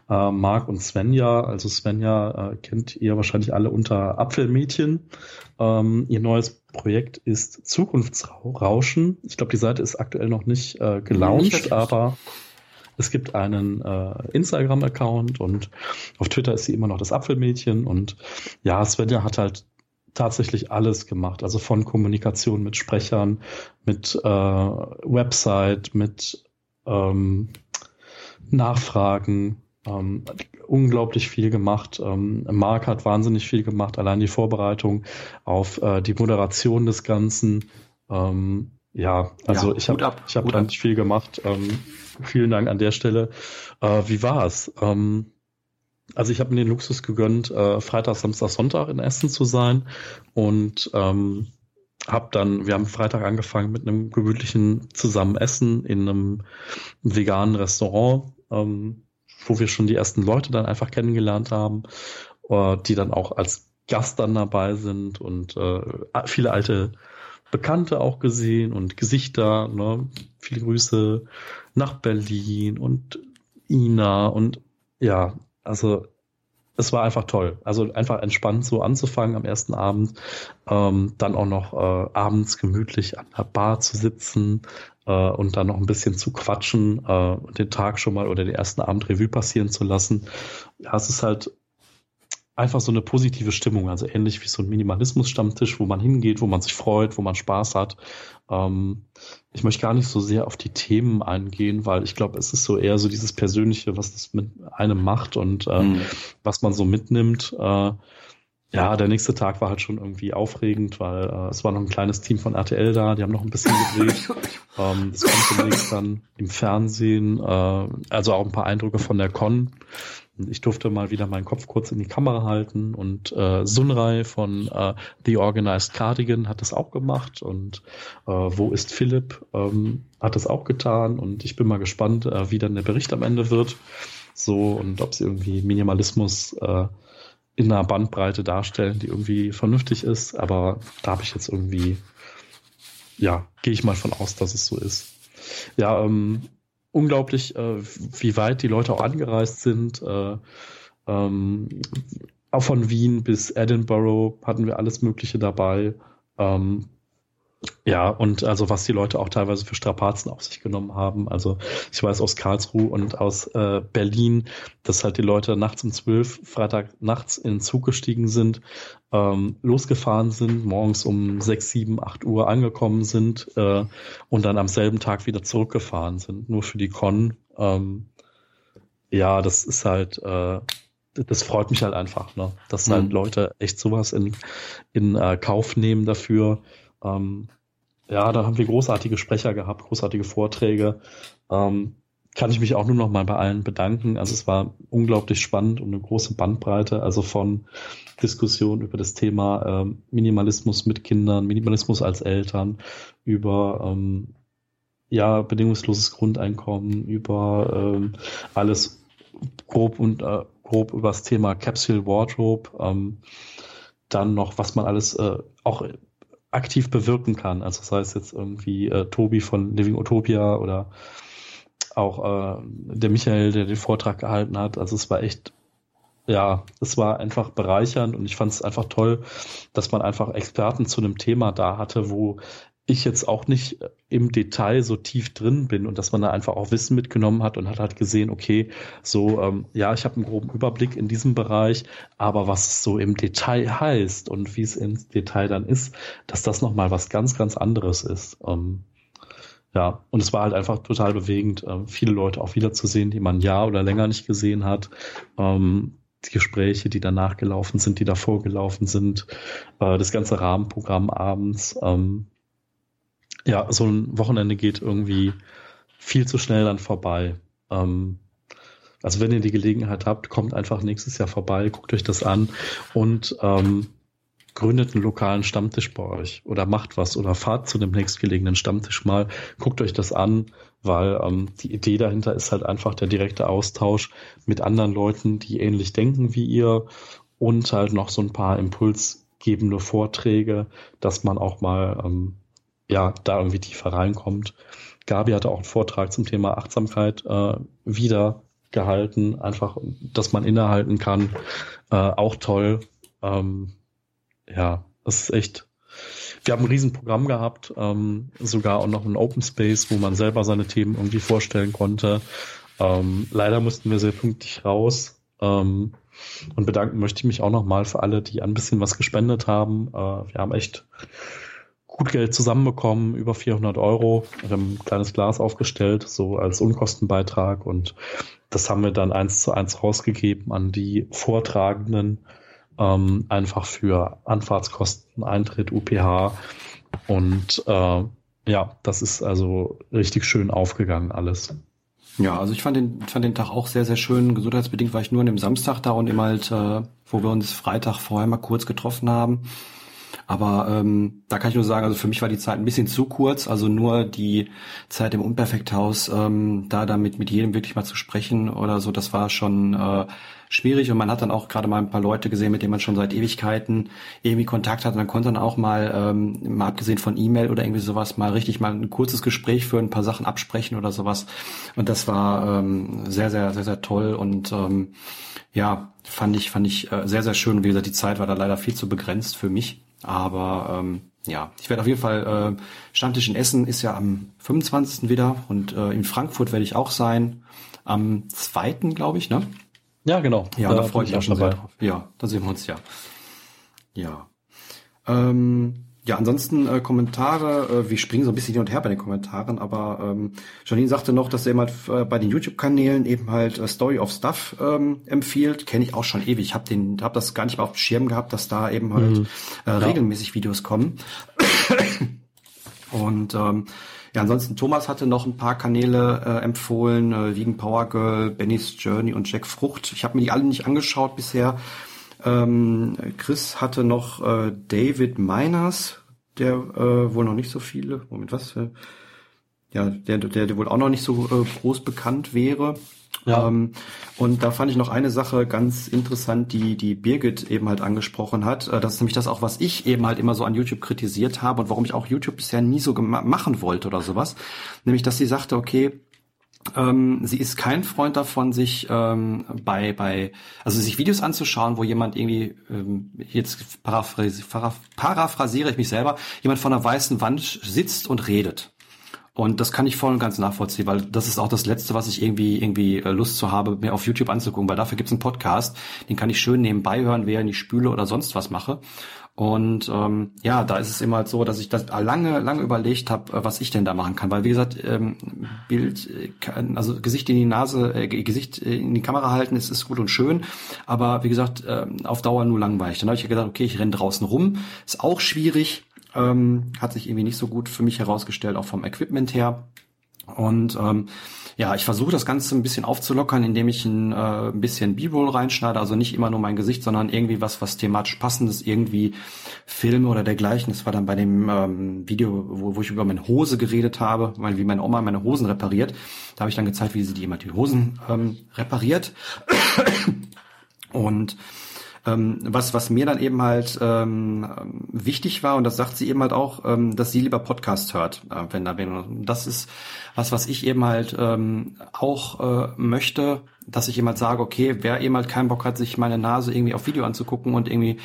äh, Marc und Svenja. Also, Svenja äh, kennt ihr wahrscheinlich alle unter Apfelmädchen. Ähm, ihr neues Projekt ist Zukunftsrauschen. Ich glaube, die Seite ist aktuell noch nicht äh, gelauncht, aber es gibt einen äh, Instagram-Account und auf Twitter ist sie immer noch das Apfelmädchen und ja, Svenja hat halt tatsächlich alles gemacht, also von Kommunikation mit Sprechern, mit äh, Website, mit ähm, Nachfragen, ähm, unglaublich viel gemacht. Ähm, Marc hat wahnsinnig viel gemacht, allein die Vorbereitung auf äh, die Moderation des Ganzen. Ähm, ja, also ja, ich habe ich habe da nicht viel gemacht. Ähm, vielen Dank an der Stelle. Äh, wie war's? Ähm, also ich habe mir den Luxus gegönnt, äh, Freitag, Samstag, Sonntag in Essen zu sein und ähm, habe dann, wir haben Freitag angefangen mit einem gemütlichen Zusammenessen in einem veganen Restaurant, ähm, wo wir schon die ersten Leute dann einfach kennengelernt haben, äh, die dann auch als Gast dann dabei sind und äh, viele alte Bekannte auch gesehen und Gesichter. Ne? Viele Grüße nach Berlin und Ina und ja, also es war einfach toll. Also einfach entspannt so anzufangen am ersten Abend, ähm, dann auch noch äh, abends gemütlich an der Bar zu sitzen äh, und dann noch ein bisschen zu quatschen, äh, den Tag schon mal oder den ersten Abend Revue passieren zu lassen. Ja, es ist halt einfach so eine positive Stimmung, also ähnlich wie so ein Minimalismus-Stammtisch, wo man hingeht, wo man sich freut, wo man Spaß hat. Ähm, ich möchte gar nicht so sehr auf die Themen eingehen, weil ich glaube, es ist so eher so dieses Persönliche, was das mit einem macht und äh, mhm. was man so mitnimmt. Äh, ja, der nächste Tag war halt schon irgendwie aufregend, weil äh, es war noch ein kleines Team von RTL da, die haben noch ein bisschen gedreht. ähm, das kommt demnächst dann im Fernsehen, äh, also auch ein paar Eindrücke von der Con. Ich durfte mal wieder meinen Kopf kurz in die Kamera halten und äh, Sunrai von äh, The Organized Cardigan hat das auch gemacht und äh, Wo ist Philipp ähm, hat das auch getan und ich bin mal gespannt, äh, wie dann der Bericht am Ende wird. So und ob sie irgendwie Minimalismus äh, in einer Bandbreite darstellen, die irgendwie vernünftig ist, aber da habe ich jetzt irgendwie, ja, gehe ich mal von aus, dass es so ist. Ja, ähm, unglaublich, äh, wie weit die Leute auch angereist sind. Äh, ähm, auch von Wien bis Edinburgh hatten wir alles Mögliche dabei. Ähm, ja, und also was die Leute auch teilweise für Strapazen auf sich genommen haben. Also ich weiß aus Karlsruhe und aus äh, Berlin, dass halt die Leute nachts um zwölf, Freitag nachts in den Zug gestiegen sind, ähm, losgefahren sind, morgens um sechs, sieben, acht Uhr angekommen sind äh, und dann am selben Tag wieder zurückgefahren sind, nur für die Con. Ähm, ja, das ist halt, äh, das freut mich halt einfach, ne? dass halt mhm. Leute echt sowas in, in äh, Kauf nehmen dafür. Ähm, ja, da haben wir großartige Sprecher gehabt, großartige Vorträge. Ähm, kann ich mich auch nur noch mal bei allen bedanken. Also es war unglaublich spannend und eine große Bandbreite, also von Diskussionen über das Thema ähm, Minimalismus mit Kindern, Minimalismus als Eltern, über ähm, ja bedingungsloses Grundeinkommen, über ähm, alles grob und äh, grob über das Thema Capsule Wardrobe, ähm, dann noch was man alles äh, auch aktiv bewirken kann. Also sei es jetzt irgendwie äh, Tobi von Living Utopia oder auch äh, der Michael, der den Vortrag gehalten hat. Also es war echt, ja, es war einfach bereichernd und ich fand es einfach toll, dass man einfach Experten zu einem Thema da hatte, wo ich jetzt auch nicht im Detail so tief drin bin und dass man da einfach auch Wissen mitgenommen hat und hat halt gesehen, okay, so, ähm, ja, ich habe einen groben Überblick in diesem Bereich, aber was es so im Detail heißt und wie es im Detail dann ist, dass das nochmal was ganz, ganz anderes ist. Ähm, ja, und es war halt einfach total bewegend, äh, viele Leute auch wiederzusehen, die man Jahr oder länger nicht gesehen hat. Ähm, die Gespräche, die danach gelaufen sind, die davor gelaufen sind, äh, das ganze Rahmenprogramm abends. Ähm, ja, so ein Wochenende geht irgendwie viel zu schnell dann vorbei. Ähm, also wenn ihr die Gelegenheit habt, kommt einfach nächstes Jahr vorbei, guckt euch das an und ähm, gründet einen lokalen Stammtisch bei euch oder macht was oder fahrt zu dem nächstgelegenen Stammtisch mal, guckt euch das an, weil ähm, die Idee dahinter ist halt einfach der direkte Austausch mit anderen Leuten, die ähnlich denken wie ihr und halt noch so ein paar impulsgebende Vorträge, dass man auch mal ähm, ja, da irgendwie tiefer reinkommt. Gabi hatte auch einen Vortrag zum Thema Achtsamkeit äh, wieder gehalten, einfach, dass man innehalten kann. Äh, auch toll. Ähm, ja, das ist echt. Wir haben ein Riesenprogramm gehabt, ähm, sogar auch noch ein Open Space, wo man selber seine Themen irgendwie vorstellen konnte. Ähm, leider mussten wir sehr pünktlich raus. Ähm, und bedanken möchte ich mich auch nochmal für alle, die ein bisschen was gespendet haben. Äh, wir haben echt gut Geld zusammenbekommen, über 400 Euro. Wir haben ein kleines Glas aufgestellt, so als Unkostenbeitrag und das haben wir dann eins zu eins rausgegeben an die Vortragenden, ähm, einfach für Anfahrtskosten, Eintritt, UPH und äh, ja, das ist also richtig schön aufgegangen alles. Ja, also ich fand den, fand den Tag auch sehr, sehr schön. Gesundheitsbedingt war ich nur an dem Samstag da und immer halt, äh, wo wir uns Freitag vorher mal kurz getroffen haben. Aber ähm, da kann ich nur sagen, also für mich war die Zeit ein bisschen zu kurz. Also nur die Zeit im Unperfekthaus, ähm, da damit mit jedem wirklich mal zu sprechen oder so, das war schon äh, schwierig. Und man hat dann auch gerade mal ein paar Leute gesehen, mit denen man schon seit Ewigkeiten irgendwie Kontakt hat. Und dann konnte dann auch mal, ähm, mal abgesehen von E-Mail oder irgendwie sowas, mal richtig mal ein kurzes Gespräch für ein paar Sachen absprechen oder sowas. Und das war ähm, sehr, sehr, sehr, sehr toll und ähm, ja, fand ich, fand ich äh, sehr, sehr schön. Wie gesagt, die Zeit war da leider viel zu begrenzt für mich. Aber ähm, ja, ich werde auf jeden Fall, äh, Stammtisch in Essen ist ja am 25. wieder und äh, in Frankfurt werde ich auch sein. Am 2. glaube ich, ne? Ja, genau. Ja, da, da freue ich mich auch schon dabei. sehr drauf. Ja, da sehen wir uns ja. Ja. Ähm, ja, ansonsten äh, Kommentare, äh, wir springen so ein bisschen hin und her bei den Kommentaren, aber ähm, Janine sagte noch, dass er eben halt äh, bei den YouTube-Kanälen eben halt äh, Story of Stuff ähm, empfiehlt. Kenne ich auch schon ewig. Ich habe den, habe das gar nicht mal auf dem Schirm gehabt, dass da eben halt mhm. äh, regelmäßig Videos kommen. und ähm, ja, ansonsten Thomas hatte noch ein paar Kanäle äh, empfohlen, äh, Vegan Power Girl, Benny's Journey und Jack Frucht. Ich habe mir die alle nicht angeschaut bisher. Ähm, Chris hatte noch äh, David Miners, der äh, wohl noch nicht so viele, Moment, was? Äh, ja, der, der, der wohl auch noch nicht so äh, groß bekannt wäre. Ja. Ähm, und da fand ich noch eine Sache ganz interessant, die die Birgit eben halt angesprochen hat. Äh, das ist nämlich das auch, was ich eben halt immer so an YouTube kritisiert habe und warum ich auch YouTube bisher nie so machen wollte oder sowas. Nämlich, dass sie sagte, okay, ähm, sie ist kein Freund davon, sich ähm, bei, bei, also sich Videos anzuschauen, wo jemand irgendwie, ähm, jetzt paraphrasi, paraphrasiere ich mich selber, jemand vor einer weißen Wand sitzt und redet. Und das kann ich voll und ganz nachvollziehen, weil das ist auch das Letzte, was ich irgendwie irgendwie äh, Lust zu habe, mir auf YouTube anzugucken, weil dafür gibt's einen Podcast, den kann ich schön nebenbei hören, während ich spüle oder sonst was mache. Und ähm, ja, da ist es immer so, dass ich das lange, lange überlegt habe, äh, was ich denn da machen kann. Weil wie gesagt, ähm, Bild, äh, also Gesicht in die Nase, äh, Gesicht in die Kamera halten, ist, ist gut und schön, aber wie gesagt, äh, auf Dauer nur langweilig. Dann habe ich gedacht, okay, ich renne draußen rum, ist auch schwierig, ähm, hat sich irgendwie nicht so gut für mich herausgestellt, auch vom Equipment her. Und ähm, ja, ich versuche das Ganze ein bisschen aufzulockern, indem ich ein, äh, ein bisschen B-Roll reinschneide, also nicht immer nur mein Gesicht, sondern irgendwie was, was thematisch passendes, irgendwie Filme oder dergleichen. Das war dann bei dem ähm, Video, wo, wo ich über meine Hose geredet habe, weil wie meine Oma meine Hosen repariert. Da habe ich dann gezeigt, wie sie die immer die Hosen ähm, repariert. Und ähm, was, was mir dann eben halt ähm, wichtig war, und das sagt sie eben halt auch, ähm, dass sie lieber Podcast hört, äh, wenn da wenn das ist was, was ich eben halt ähm, auch äh, möchte, dass ich halt sage, okay, wer halt keinen Bock hat, sich meine Nase irgendwie auf Video anzugucken und irgendwie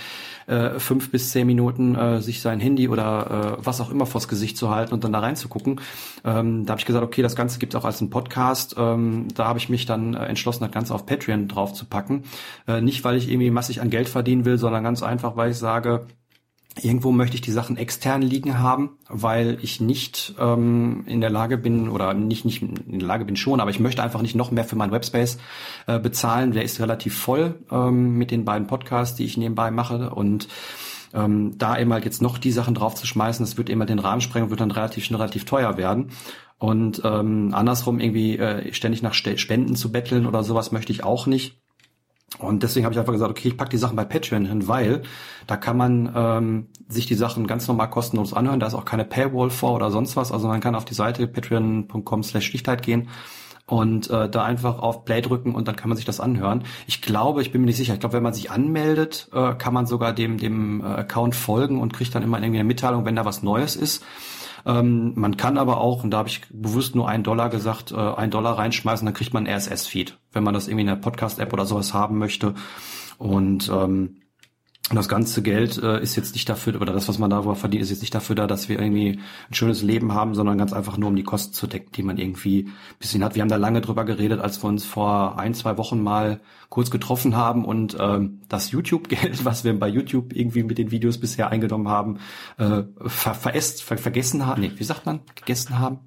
äh, fünf bis zehn Minuten äh, sich sein Handy oder äh, was auch immer vors Gesicht zu halten und dann da reinzugucken, ähm, da habe ich gesagt, okay, das Ganze gibt's auch als einen Podcast. Ähm, da habe ich mich dann äh, entschlossen, das Ganze auf Patreon drauf zu packen. Äh, nicht, weil ich irgendwie massig an Geld verdienen will, sondern ganz einfach, weil ich sage, Irgendwo möchte ich die Sachen extern liegen haben, weil ich nicht ähm, in der Lage bin oder nicht nicht in der Lage bin schon, aber ich möchte einfach nicht noch mehr für meinen Webspace äh, bezahlen. Der ist relativ voll ähm, mit den beiden Podcasts, die ich nebenbei mache und ähm, da eben halt jetzt noch die Sachen draufzuschmeißen, das wird immer den Rahmen sprengen, wird dann relativ schnell relativ teuer werden. Und ähm, andersrum irgendwie äh, ständig nach Spenden zu betteln oder sowas möchte ich auch nicht. Und deswegen habe ich einfach gesagt, okay, ich packe die Sachen bei Patreon hin, weil da kann man ähm, sich die Sachen ganz normal kostenlos anhören. Da ist auch keine Paywall vor oder sonst was. Also man kann auf die Seite patreon.com slash Schlichtheit gehen und äh, da einfach auf Play drücken und dann kann man sich das anhören. Ich glaube, ich bin mir nicht sicher, ich glaube, wenn man sich anmeldet, äh, kann man sogar dem, dem äh, Account folgen und kriegt dann immer irgendwie eine Mitteilung, wenn da was Neues ist. Ähm, man kann aber auch, und da habe ich bewusst nur einen Dollar gesagt, äh, einen Dollar reinschmeißen, dann kriegt man einen RSS-Feed, wenn man das irgendwie in einer Podcast-App oder sowas haben möchte. Und ähm, das ganze Geld äh, ist jetzt nicht dafür, oder das, was man darüber verdient, ist jetzt nicht dafür da, dass wir irgendwie ein schönes Leben haben, sondern ganz einfach nur, um die Kosten zu decken, die man irgendwie ein bisschen hat. Wir haben da lange drüber geredet, als wir uns vor ein, zwei Wochen mal kurz getroffen haben und ähm, das YouTube-Geld, was wir bei YouTube irgendwie mit den Videos bisher eingenommen haben, äh, ver veräst, ver vergessen haben, nee, wie sagt man, gegessen haben?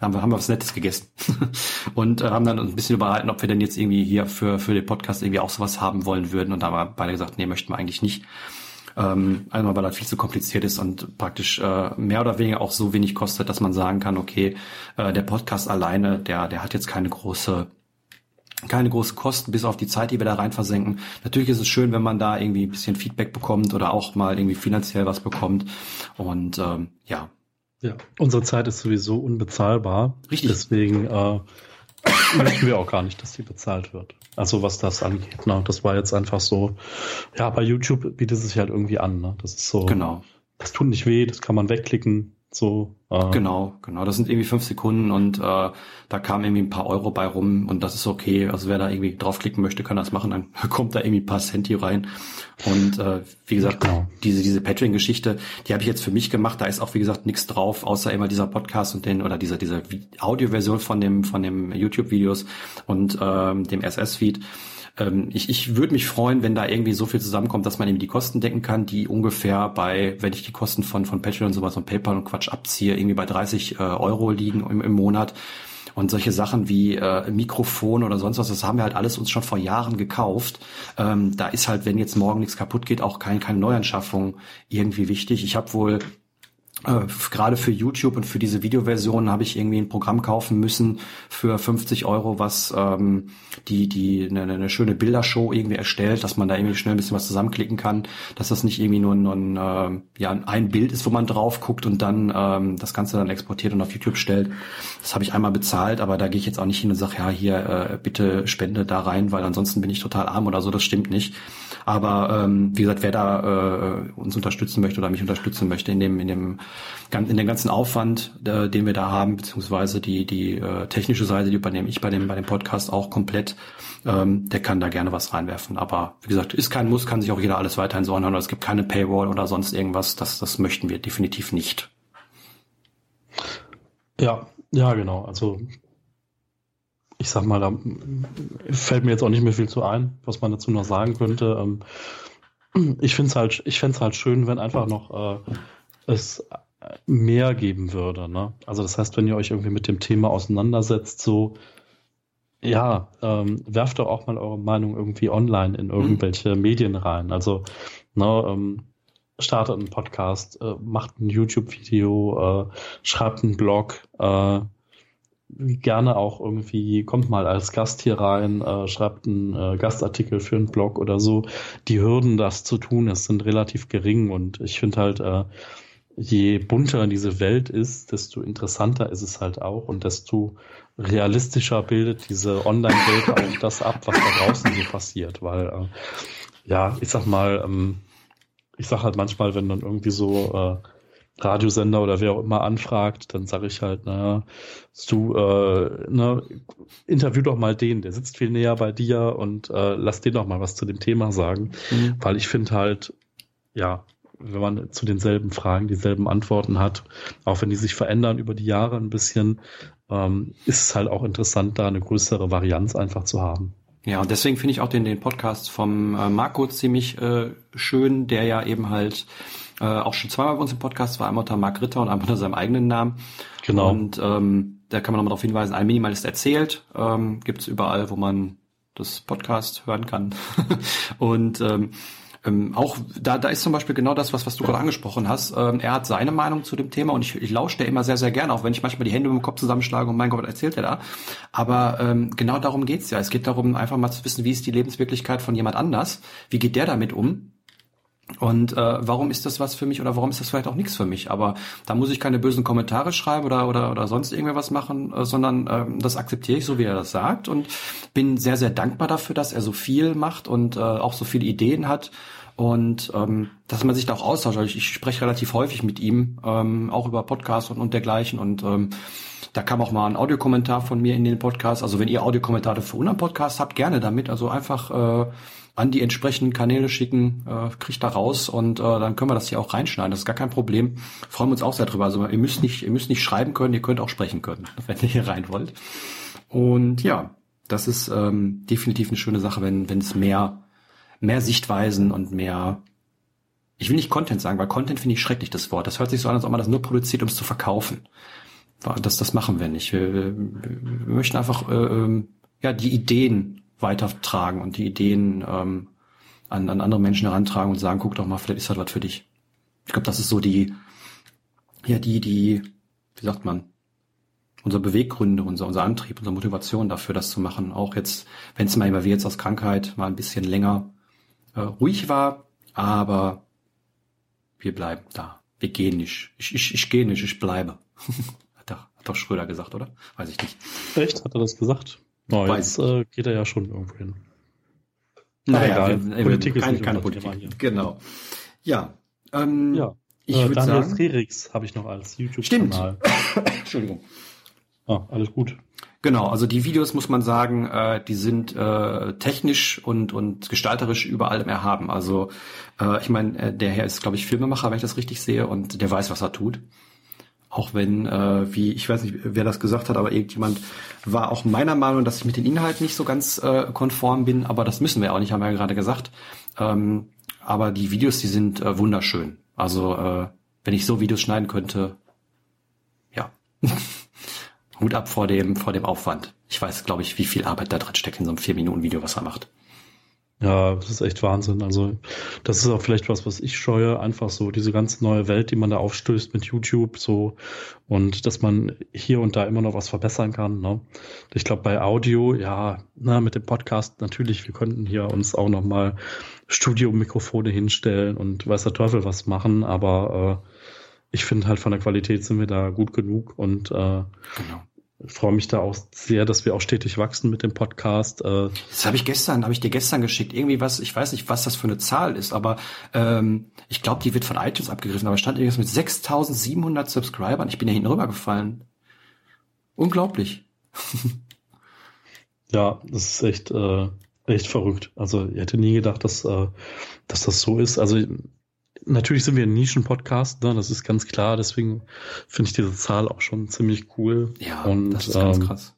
Haben wir, haben wir was Nettes gegessen und äh, haben dann ein bisschen überhalten, ob wir denn jetzt irgendwie hier für, für den Podcast irgendwie auch sowas haben wollen würden und da haben wir beide gesagt, nee, möchten wir eigentlich nicht. Ähm, einmal, weil das viel zu kompliziert ist und praktisch äh, mehr oder weniger auch so wenig kostet, dass man sagen kann, okay, äh, der Podcast alleine, der, der hat jetzt keine große keine großen Kosten, bis auf die Zeit, die wir da rein versenken. Natürlich ist es schön, wenn man da irgendwie ein bisschen Feedback bekommt oder auch mal irgendwie finanziell was bekommt. Und ähm, ja, ja, unsere Zeit ist sowieso unbezahlbar. Richtig. Deswegen äh, möchten wir auch gar nicht, dass die bezahlt wird. Also was das angeht. Ne? Das war jetzt einfach so, ja, bei YouTube bietet es sich halt irgendwie an. Ne? Das ist so. Genau. Das tut nicht weh, das kann man wegklicken. So, äh, genau, genau. Das sind irgendwie fünf Sekunden und äh, da kamen irgendwie ein paar Euro bei rum und das ist okay. Also wer da irgendwie draufklicken möchte, kann das machen. Dann kommt da irgendwie ein paar Centi rein. Und äh, wie gesagt, genau. diese diese Patreon-Geschichte, die habe ich jetzt für mich gemacht. Da ist auch wie gesagt nichts drauf, außer immer dieser Podcast und den oder dieser dieser Audioversion von dem von dem YouTube-Videos und ähm, dem SS-Feed. Ähm, ich, ich würde mich freuen, wenn da irgendwie so viel zusammenkommt, dass man eben die Kosten decken kann, die ungefähr bei, wenn ich die Kosten von, von Patreon und sowas und PayPal und Quatsch abziehe, irgendwie bei 30 äh, Euro liegen im, im Monat. Und solche Sachen wie äh, Mikrofon oder sonst was, das haben wir halt alles uns schon vor Jahren gekauft. Ähm, da ist halt, wenn jetzt morgen nichts kaputt geht, auch kein, keine Neuanschaffung irgendwie wichtig. Ich habe wohl äh, gerade für YouTube und für diese Videoversion habe ich irgendwie ein Programm kaufen müssen für 50 Euro, was ähm, die die eine, eine schöne Bildershow irgendwie erstellt, dass man da irgendwie schnell ein bisschen was zusammenklicken kann, dass das nicht irgendwie nur, nur ein, äh, ja ein Bild ist, wo man drauf guckt und dann ähm, das Ganze dann exportiert und auf YouTube stellt. Das habe ich einmal bezahlt, aber da gehe ich jetzt auch nicht hin und sage, ja hier äh, bitte spende da rein, weil ansonsten bin ich total arm oder so. Das stimmt nicht. Aber ähm, wie gesagt, wer da äh, uns unterstützen möchte oder mich unterstützen möchte in dem in dem in dem ganzen Aufwand, äh, den wir da haben, beziehungsweise die die äh, technische Seite, die übernehme ich bei dem bei dem Podcast auch komplett, ähm, der kann da gerne was reinwerfen. Aber wie gesagt, ist kein Muss, kann sich auch jeder alles weiterhin so anhören. Es gibt keine Paywall oder sonst irgendwas. Das das möchten wir definitiv nicht. Ja, ja, genau. Also ich sag mal, da fällt mir jetzt auch nicht mehr viel zu ein, was man dazu noch sagen könnte. Ähm, ich finde es halt, ich halt schön, wenn einfach noch äh, es mehr geben würde. Ne? Also das heißt, wenn ihr euch irgendwie mit dem Thema auseinandersetzt, so ja, ähm, werft doch auch mal eure Meinung irgendwie online in irgendwelche mhm. Medien rein. Also ne, ähm, startet einen Podcast, äh, macht ein YouTube-Video, äh, schreibt einen Blog, äh, gerne auch irgendwie, kommt mal als Gast hier rein, äh, schreibt einen äh, Gastartikel für einen Blog oder so. Die Hürden, das zu tun, es sind relativ gering und ich finde halt, äh, je bunter diese Welt ist, desto interessanter ist es halt auch und desto realistischer bildet diese Online-Welt auch das ab, was da draußen so passiert, weil, äh, ja, ich sag mal, ähm, ich sag halt manchmal, wenn dann irgendwie so, äh, Radiosender oder wer auch immer anfragt, dann sage ich halt, naja, du, äh, ne, interview doch mal den, der sitzt viel näher bei dir und äh, lass den doch mal was zu dem Thema sagen. Mhm. Weil ich finde halt, ja, wenn man zu denselben Fragen dieselben Antworten hat, auch wenn die sich verändern über die Jahre ein bisschen, ähm, ist es halt auch interessant, da eine größere Varianz einfach zu haben. Ja, und deswegen finde ich auch den, den Podcast vom äh, Marco ziemlich äh, schön, der ja eben halt äh, auch schon zweimal bei uns im Podcast war, einmal unter Mark Ritter und einmal unter seinem eigenen Namen. Genau. Und ähm, da kann man nochmal darauf hinweisen, ein Minimalist erzählt, ähm, gibt überall, wo man das Podcast hören kann. und ähm, ähm, auch da, da ist zum Beispiel genau das, was, was du gerade angesprochen hast. Ähm, er hat seine Meinung zu dem Thema und ich, ich lausche der immer sehr, sehr gerne, auch wenn ich manchmal die Hände im Kopf zusammenschlage und mein Gott, was erzählt er da. Aber ähm, genau darum geht's ja. Es geht darum, einfach mal zu wissen, wie ist die Lebenswirklichkeit von jemand anders, wie geht der damit um und äh, warum ist das was für mich oder warum ist das vielleicht auch nichts für mich? Aber da muss ich keine bösen Kommentare schreiben oder oder oder sonst irgendwas machen, äh, sondern äh, das akzeptiere ich so, wie er das sagt und bin sehr sehr dankbar dafür, dass er so viel macht und äh, auch so viele Ideen hat und ähm, dass man sich da auch austauscht. Also ich, ich spreche relativ häufig mit ihm, ähm, auch über Podcasts und, und dergleichen und ähm, da kam auch mal ein Audiokommentar von mir in den Podcast. Also wenn ihr Audiokommentare für unseren Podcast habt, gerne damit. Also einfach äh, an die entsprechenden Kanäle schicken, äh, kriegt da raus und äh, dann können wir das hier auch reinschneiden. Das ist gar kein Problem. Freuen wir uns auch sehr drüber. Also ihr müsst nicht, ihr müsst nicht schreiben können, ihr könnt auch sprechen können, wenn ihr hier rein wollt. Und ja, das ist ähm, definitiv eine schöne Sache, wenn wenn es mehr mehr Sichtweisen und mehr ich will nicht Content sagen, weil Content finde ich schrecklich, das Wort. Das hört sich so an, als ob man das nur produziert, um es zu verkaufen. Das, das machen wir nicht. Wir, wir, wir möchten einfach äh, ähm, ja die Ideen weitertragen und die Ideen ähm, an, an andere Menschen herantragen und sagen, guck doch mal, vielleicht ist das was für dich. Ich glaube, das ist so die, ja, die, die, wie sagt man, unsere Beweggründe, unser, unser Antrieb, unsere Motivation dafür, das zu machen. Auch jetzt, wenn es mal, weil wir jetzt aus Krankheit mal ein bisschen länger äh, ruhig war, aber wir bleiben da. Wir gehen nicht. Ich, ich, ich gehe nicht, ich bleibe. hat, doch, hat doch Schröder gesagt, oder? Weiß ich nicht. Echt? Hat er das gesagt? Oh, jetzt äh, geht er ja schon irgendwo hin. Naja, egal. Wir, Politik ist keine, nicht keine Politik. Hier. Genau. Ja. Ähm, ja. Ich äh, Daniel sagen, Frerix habe ich noch als YouTube-Kanal. Entschuldigung. Ah, alles gut. Genau, also die Videos muss man sagen, äh, die sind äh, technisch und und gestalterisch über allem erhaben. Also äh, ich meine, äh, der Herr ist, glaube ich, Filmemacher, wenn ich das richtig sehe, und der weiß, was er tut. Auch wenn, äh, wie, ich weiß nicht, wer das gesagt hat, aber irgendjemand war auch meiner Meinung, dass ich mit den Inhalten nicht so ganz äh, konform bin, aber das müssen wir auch nicht, haben wir ja gerade gesagt. Ähm, aber die Videos, die sind äh, wunderschön. Also, äh, wenn ich so Videos schneiden könnte, ja. Hut ab vor dem, vor dem Aufwand. Ich weiß, glaube ich, wie viel Arbeit da drin steckt in so einem 4-Minuten-Video, was er macht. Ja, das ist echt Wahnsinn. Also, das ist auch vielleicht was, was ich scheue. Einfach so diese ganze neue Welt, die man da aufstößt mit YouTube, so. Und dass man hier und da immer noch was verbessern kann, ne? Ich glaube, bei Audio, ja, na, mit dem Podcast natürlich, wir könnten hier uns auch noch mal Studiomikrofone hinstellen und weiß der Teufel was machen, aber, äh, ich finde halt von der Qualität sind wir da gut genug und, äh, genau ich freue mich da auch sehr, dass wir auch stetig wachsen mit dem Podcast. Äh, das habe ich gestern, habe ich dir gestern geschickt. Irgendwie was, ich weiß nicht, was das für eine Zahl ist, aber ähm, ich glaube, die wird von iTunes abgegriffen. Aber stand irgendwas mit 6.700 Subscribern. Ich bin ja hinten rübergefallen. Unglaublich. ja, das ist echt, äh, echt verrückt. Also ich hätte nie gedacht, dass, äh, dass das so ist. Also natürlich sind wir ein Nischen-Podcast, ne? das ist ganz klar. Deswegen finde ich diese Zahl auch schon ziemlich cool. Ja, und, das ist ganz ähm, krass.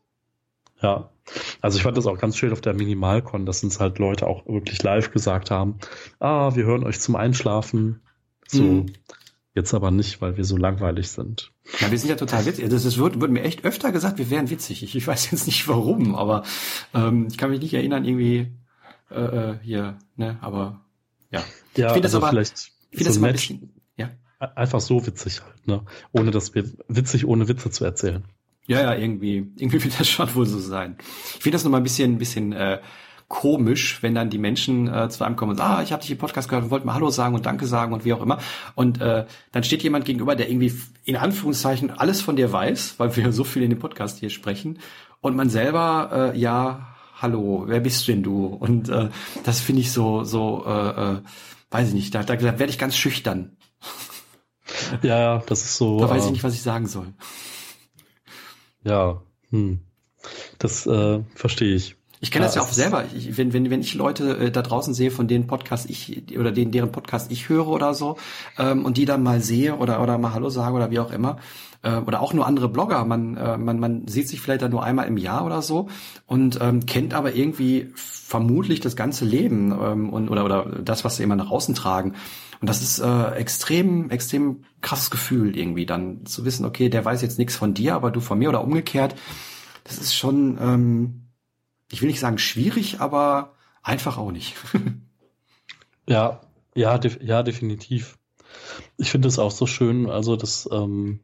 Ja, also ich fand das auch ganz schön auf der Minimalcon, dass uns halt Leute auch wirklich live gesagt haben, ah, wir hören euch zum Einschlafen. So, mhm. jetzt aber nicht, weil wir so langweilig sind. Ja, wir sind ja total witzig. Das, das wird, wird mir echt öfter gesagt, wir wären witzig. Ich, ich weiß jetzt nicht warum, aber ähm, ich kann mich nicht erinnern, irgendwie äh, äh hier, ne, aber ja. Ja, ich finde also das aber, vielleicht ich finde so das immer ein bisschen, ja. Einfach so witzig halt, ne? Ohne dass wir, witzig ohne Witze zu erzählen. Ja, ja, irgendwie, irgendwie wird das schon wohl so sein. Ich finde das nochmal ein bisschen, ein bisschen, äh, komisch, wenn dann die Menschen äh, zu einem kommen und sagen, ah, ich habe dich im Podcast gehört und wollte mal Hallo sagen und Danke sagen und wie auch immer. Und äh, dann steht jemand gegenüber, der irgendwie in Anführungszeichen alles von dir weiß, weil wir so viel in dem Podcast hier sprechen. Und man selber, äh, ja, hallo, wer bist denn du? Und äh, das finde ich so, so, äh, äh, weiß ich nicht, da, da, da werde ich ganz schüchtern. Ja, das ist so. Da weiß ich äh, nicht, was ich sagen soll. Ja, hm. das äh, verstehe ich. Ich kenne ja, das ja auch selber. Ich, wenn, wenn, wenn ich Leute äh, da draußen sehe, von denen Podcast ich oder den, deren Podcast ich höre oder so, ähm, und die dann mal sehe oder, oder mal Hallo sage oder wie auch immer, äh, oder auch nur andere Blogger. Man, äh, man, man sieht sich vielleicht dann nur einmal im Jahr oder so und ähm, kennt aber irgendwie vermutlich das ganze Leben ähm, und oder, oder das, was sie immer nach außen tragen. Und das ist äh, extrem, extrem krasses Gefühl irgendwie dann zu wissen, okay, der weiß jetzt nichts von dir, aber du von mir oder umgekehrt. Das ist schon ähm, ich will nicht sagen schwierig, aber einfach auch nicht. ja, ja, def ja, definitiv. Ich finde es auch so schön, also das, ähm,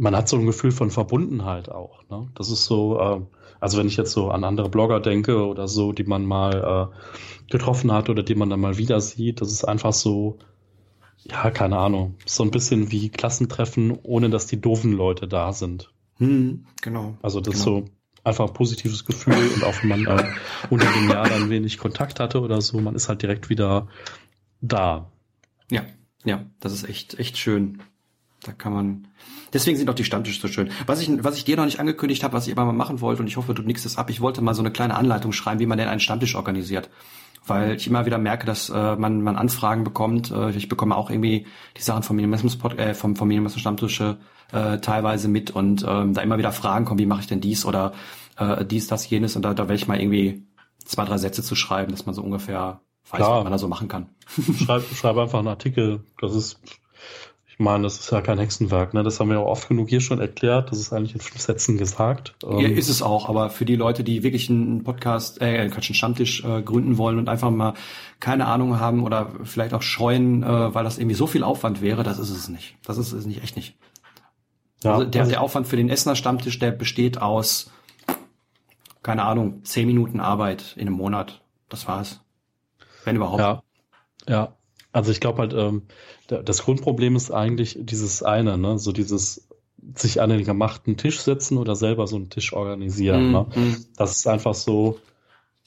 man hat so ein Gefühl von Verbundenheit auch. Ne? Das ist so, äh, also wenn ich jetzt so an andere Blogger denke oder so, die man mal äh, getroffen hat oder die man dann mal wieder sieht, das ist einfach so, ja, keine Ahnung, so ein bisschen wie Klassentreffen, ohne dass die doofen Leute da sind. Hm, genau. Also das genau. so, einfach ein positives Gefühl und auch wenn man äh, unter dem Jahr dann wenig Kontakt hatte oder so, man ist halt direkt wieder da. Ja, ja, das ist echt, echt schön. Da kann man. Deswegen sind auch die Stammtische so schön. Was ich, was ich dir noch nicht angekündigt habe, was ich immer mal machen wollte, und ich hoffe, du nickst es ab, ich wollte mal so eine kleine Anleitung schreiben, wie man denn einen Stammtisch organisiert. Weil ich immer wieder merke, dass äh, man, man Anfragen bekommt. Äh, ich bekomme auch irgendwie die Sachen vom Minimalismus äh, vom, vom Minimalismus Stammtische äh, teilweise mit und ähm, da immer wieder Fragen kommen, wie mache ich denn dies oder äh, dies, das, jenes und da, da werde ich mal irgendwie zwei, drei Sätze zu schreiben, dass man so ungefähr weiß, Klar. was man da so machen kann. schreib, schreib einfach einen Artikel. Das ist, meine, das ist ja kein Hexenwerk, ne? Das haben wir auch oft genug hier schon erklärt. Das ist eigentlich in fünf Sätzen gesagt. Ja, ähm, ist es auch, aber für die Leute, die wirklich einen Podcast, äh, einen Stammtisch äh, gründen wollen und einfach mal keine Ahnung haben oder vielleicht auch scheuen, äh, weil das irgendwie so viel Aufwand wäre, das ist es nicht. Das ist es nicht, echt nicht. Ja, also der, also der Aufwand für den Essener Stammtisch, der besteht aus, keine Ahnung, zehn Minuten Arbeit in einem Monat. Das war's. Wenn überhaupt. Ja, ja. Also ich glaube halt, ähm, das Grundproblem ist eigentlich dieses eine, ne? so dieses sich an den gemachten Tisch setzen oder selber so einen Tisch organisieren. Mm, ne? Mm. Das ist einfach so,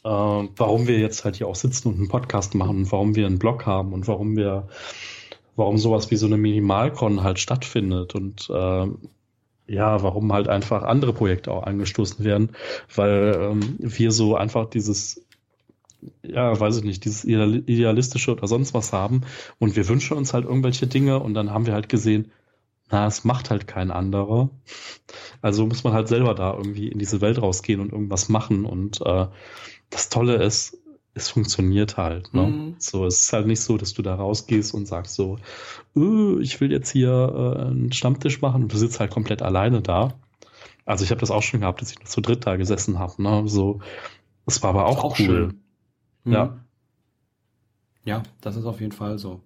äh, warum wir jetzt halt hier auch sitzen und einen Podcast machen und warum wir einen Blog haben und warum wir warum sowas wie so eine Minimalcon halt stattfindet und äh, ja, warum halt einfach andere Projekte auch angestoßen werden, weil ähm, wir so einfach dieses, ja, weiß ich nicht, dieses idealistische oder sonst was haben und wir wünschen uns halt irgendwelche Dinge und dann haben wir halt gesehen, na, es macht halt kein anderer. Also muss man halt selber da irgendwie in diese Welt rausgehen und irgendwas machen. Und äh, das Tolle ist, es funktioniert halt. Ne? Mhm. So, es ist halt nicht so, dass du da rausgehst und sagst so, öh, ich will jetzt hier äh, einen Stammtisch machen und du sitzt halt komplett alleine da. Also ich habe das auch schon gehabt, dass ich noch zu dritt da gesessen habe. Ne? So, das war aber auch, auch cool. Schön. Mhm. Ja. Ja, das ist auf jeden Fall so.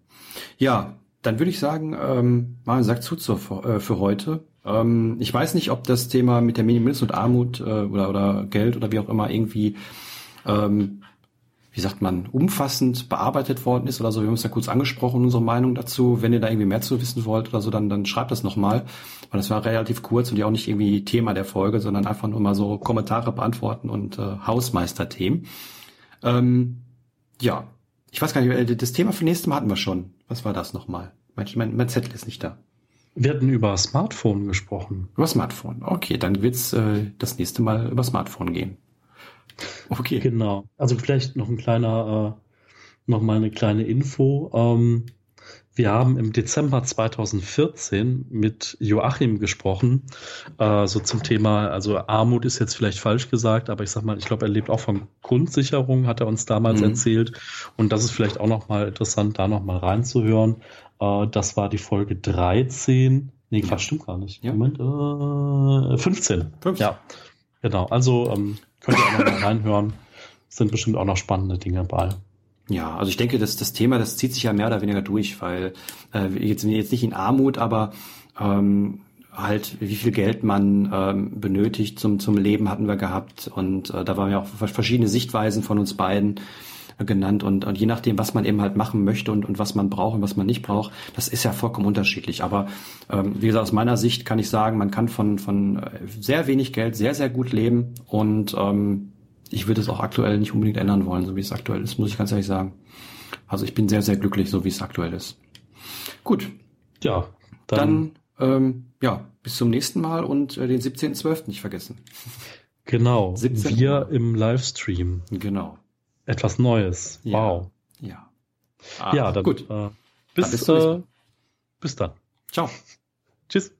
Ja, dann würde ich sagen, ähm, mal sagt zu zur, äh, für heute. Ähm, ich weiß nicht, ob das Thema mit der Minimalismus und Armut äh, oder, oder Geld oder wie auch immer irgendwie ähm, wie sagt man, umfassend bearbeitet worden ist oder so. Wir haben es ja kurz angesprochen, unsere Meinung dazu. Wenn ihr da irgendwie mehr zu wissen wollt oder so, dann, dann schreibt das nochmal. Weil das war relativ kurz und ja auch nicht irgendwie Thema der Folge, sondern einfach nur mal so Kommentare beantworten und äh, Hausmeisterthemen. Ähm, ja, ich weiß gar nicht, äh, das Thema für nächstes Mal hatten wir schon. Was war das nochmal? Mein, mein, mein Zettel ist nicht da. Wir hatten über Smartphone gesprochen. Über Smartphone. Okay, dann wird's äh, das nächste Mal über Smartphone gehen. Okay. Genau. Also vielleicht noch ein kleiner, äh, noch mal eine kleine Info. Ähm, wir haben im Dezember 2014 mit Joachim gesprochen, äh, so zum Thema, also Armut ist jetzt vielleicht falsch gesagt, aber ich sag mal, ich glaube, er lebt auch von Grundsicherung, hat er uns damals mhm. erzählt. Und das ist vielleicht auch noch mal interessant, da noch mal reinzuhören. Äh, das war die Folge 13. Nee, Quatsch, stimmt gar nicht. Ja. Moment, äh, 15. 15. Ja, genau. Also ähm, Könnt ihr auch noch mal reinhören. Sind bestimmt auch noch spannende Dinge bei. Ja, also ich denke, dass das Thema, das zieht sich ja mehr oder weniger durch, weil äh, jetzt, jetzt nicht in Armut, aber ähm, halt, wie viel Geld man ähm, benötigt zum, zum Leben hatten wir gehabt. Und äh, da waren ja auch verschiedene Sichtweisen von uns beiden äh, genannt. Und, und je nachdem, was man eben halt machen möchte und, und was man braucht und was man nicht braucht, das ist ja vollkommen unterschiedlich. Aber ähm, wie gesagt, aus meiner Sicht kann ich sagen, man kann von, von äh, sehr wenig Geld sehr, sehr gut leben. Und ähm, ich würde es auch aktuell nicht unbedingt ändern wollen, so wie es aktuell ist, muss ich ganz ehrlich sagen. Also ich bin sehr, sehr glücklich, so wie es aktuell ist. Gut. Ja. Dann, dann ähm, ja, bis zum nächsten Mal und äh, den 17.12. nicht vergessen. Genau. 17 wir im Livestream. Genau. Etwas Neues. Ja. Wow. Ja. Ah, ja, dann, gut. Äh, bis, dann bis, äh, bis dann. Ciao. Tschüss.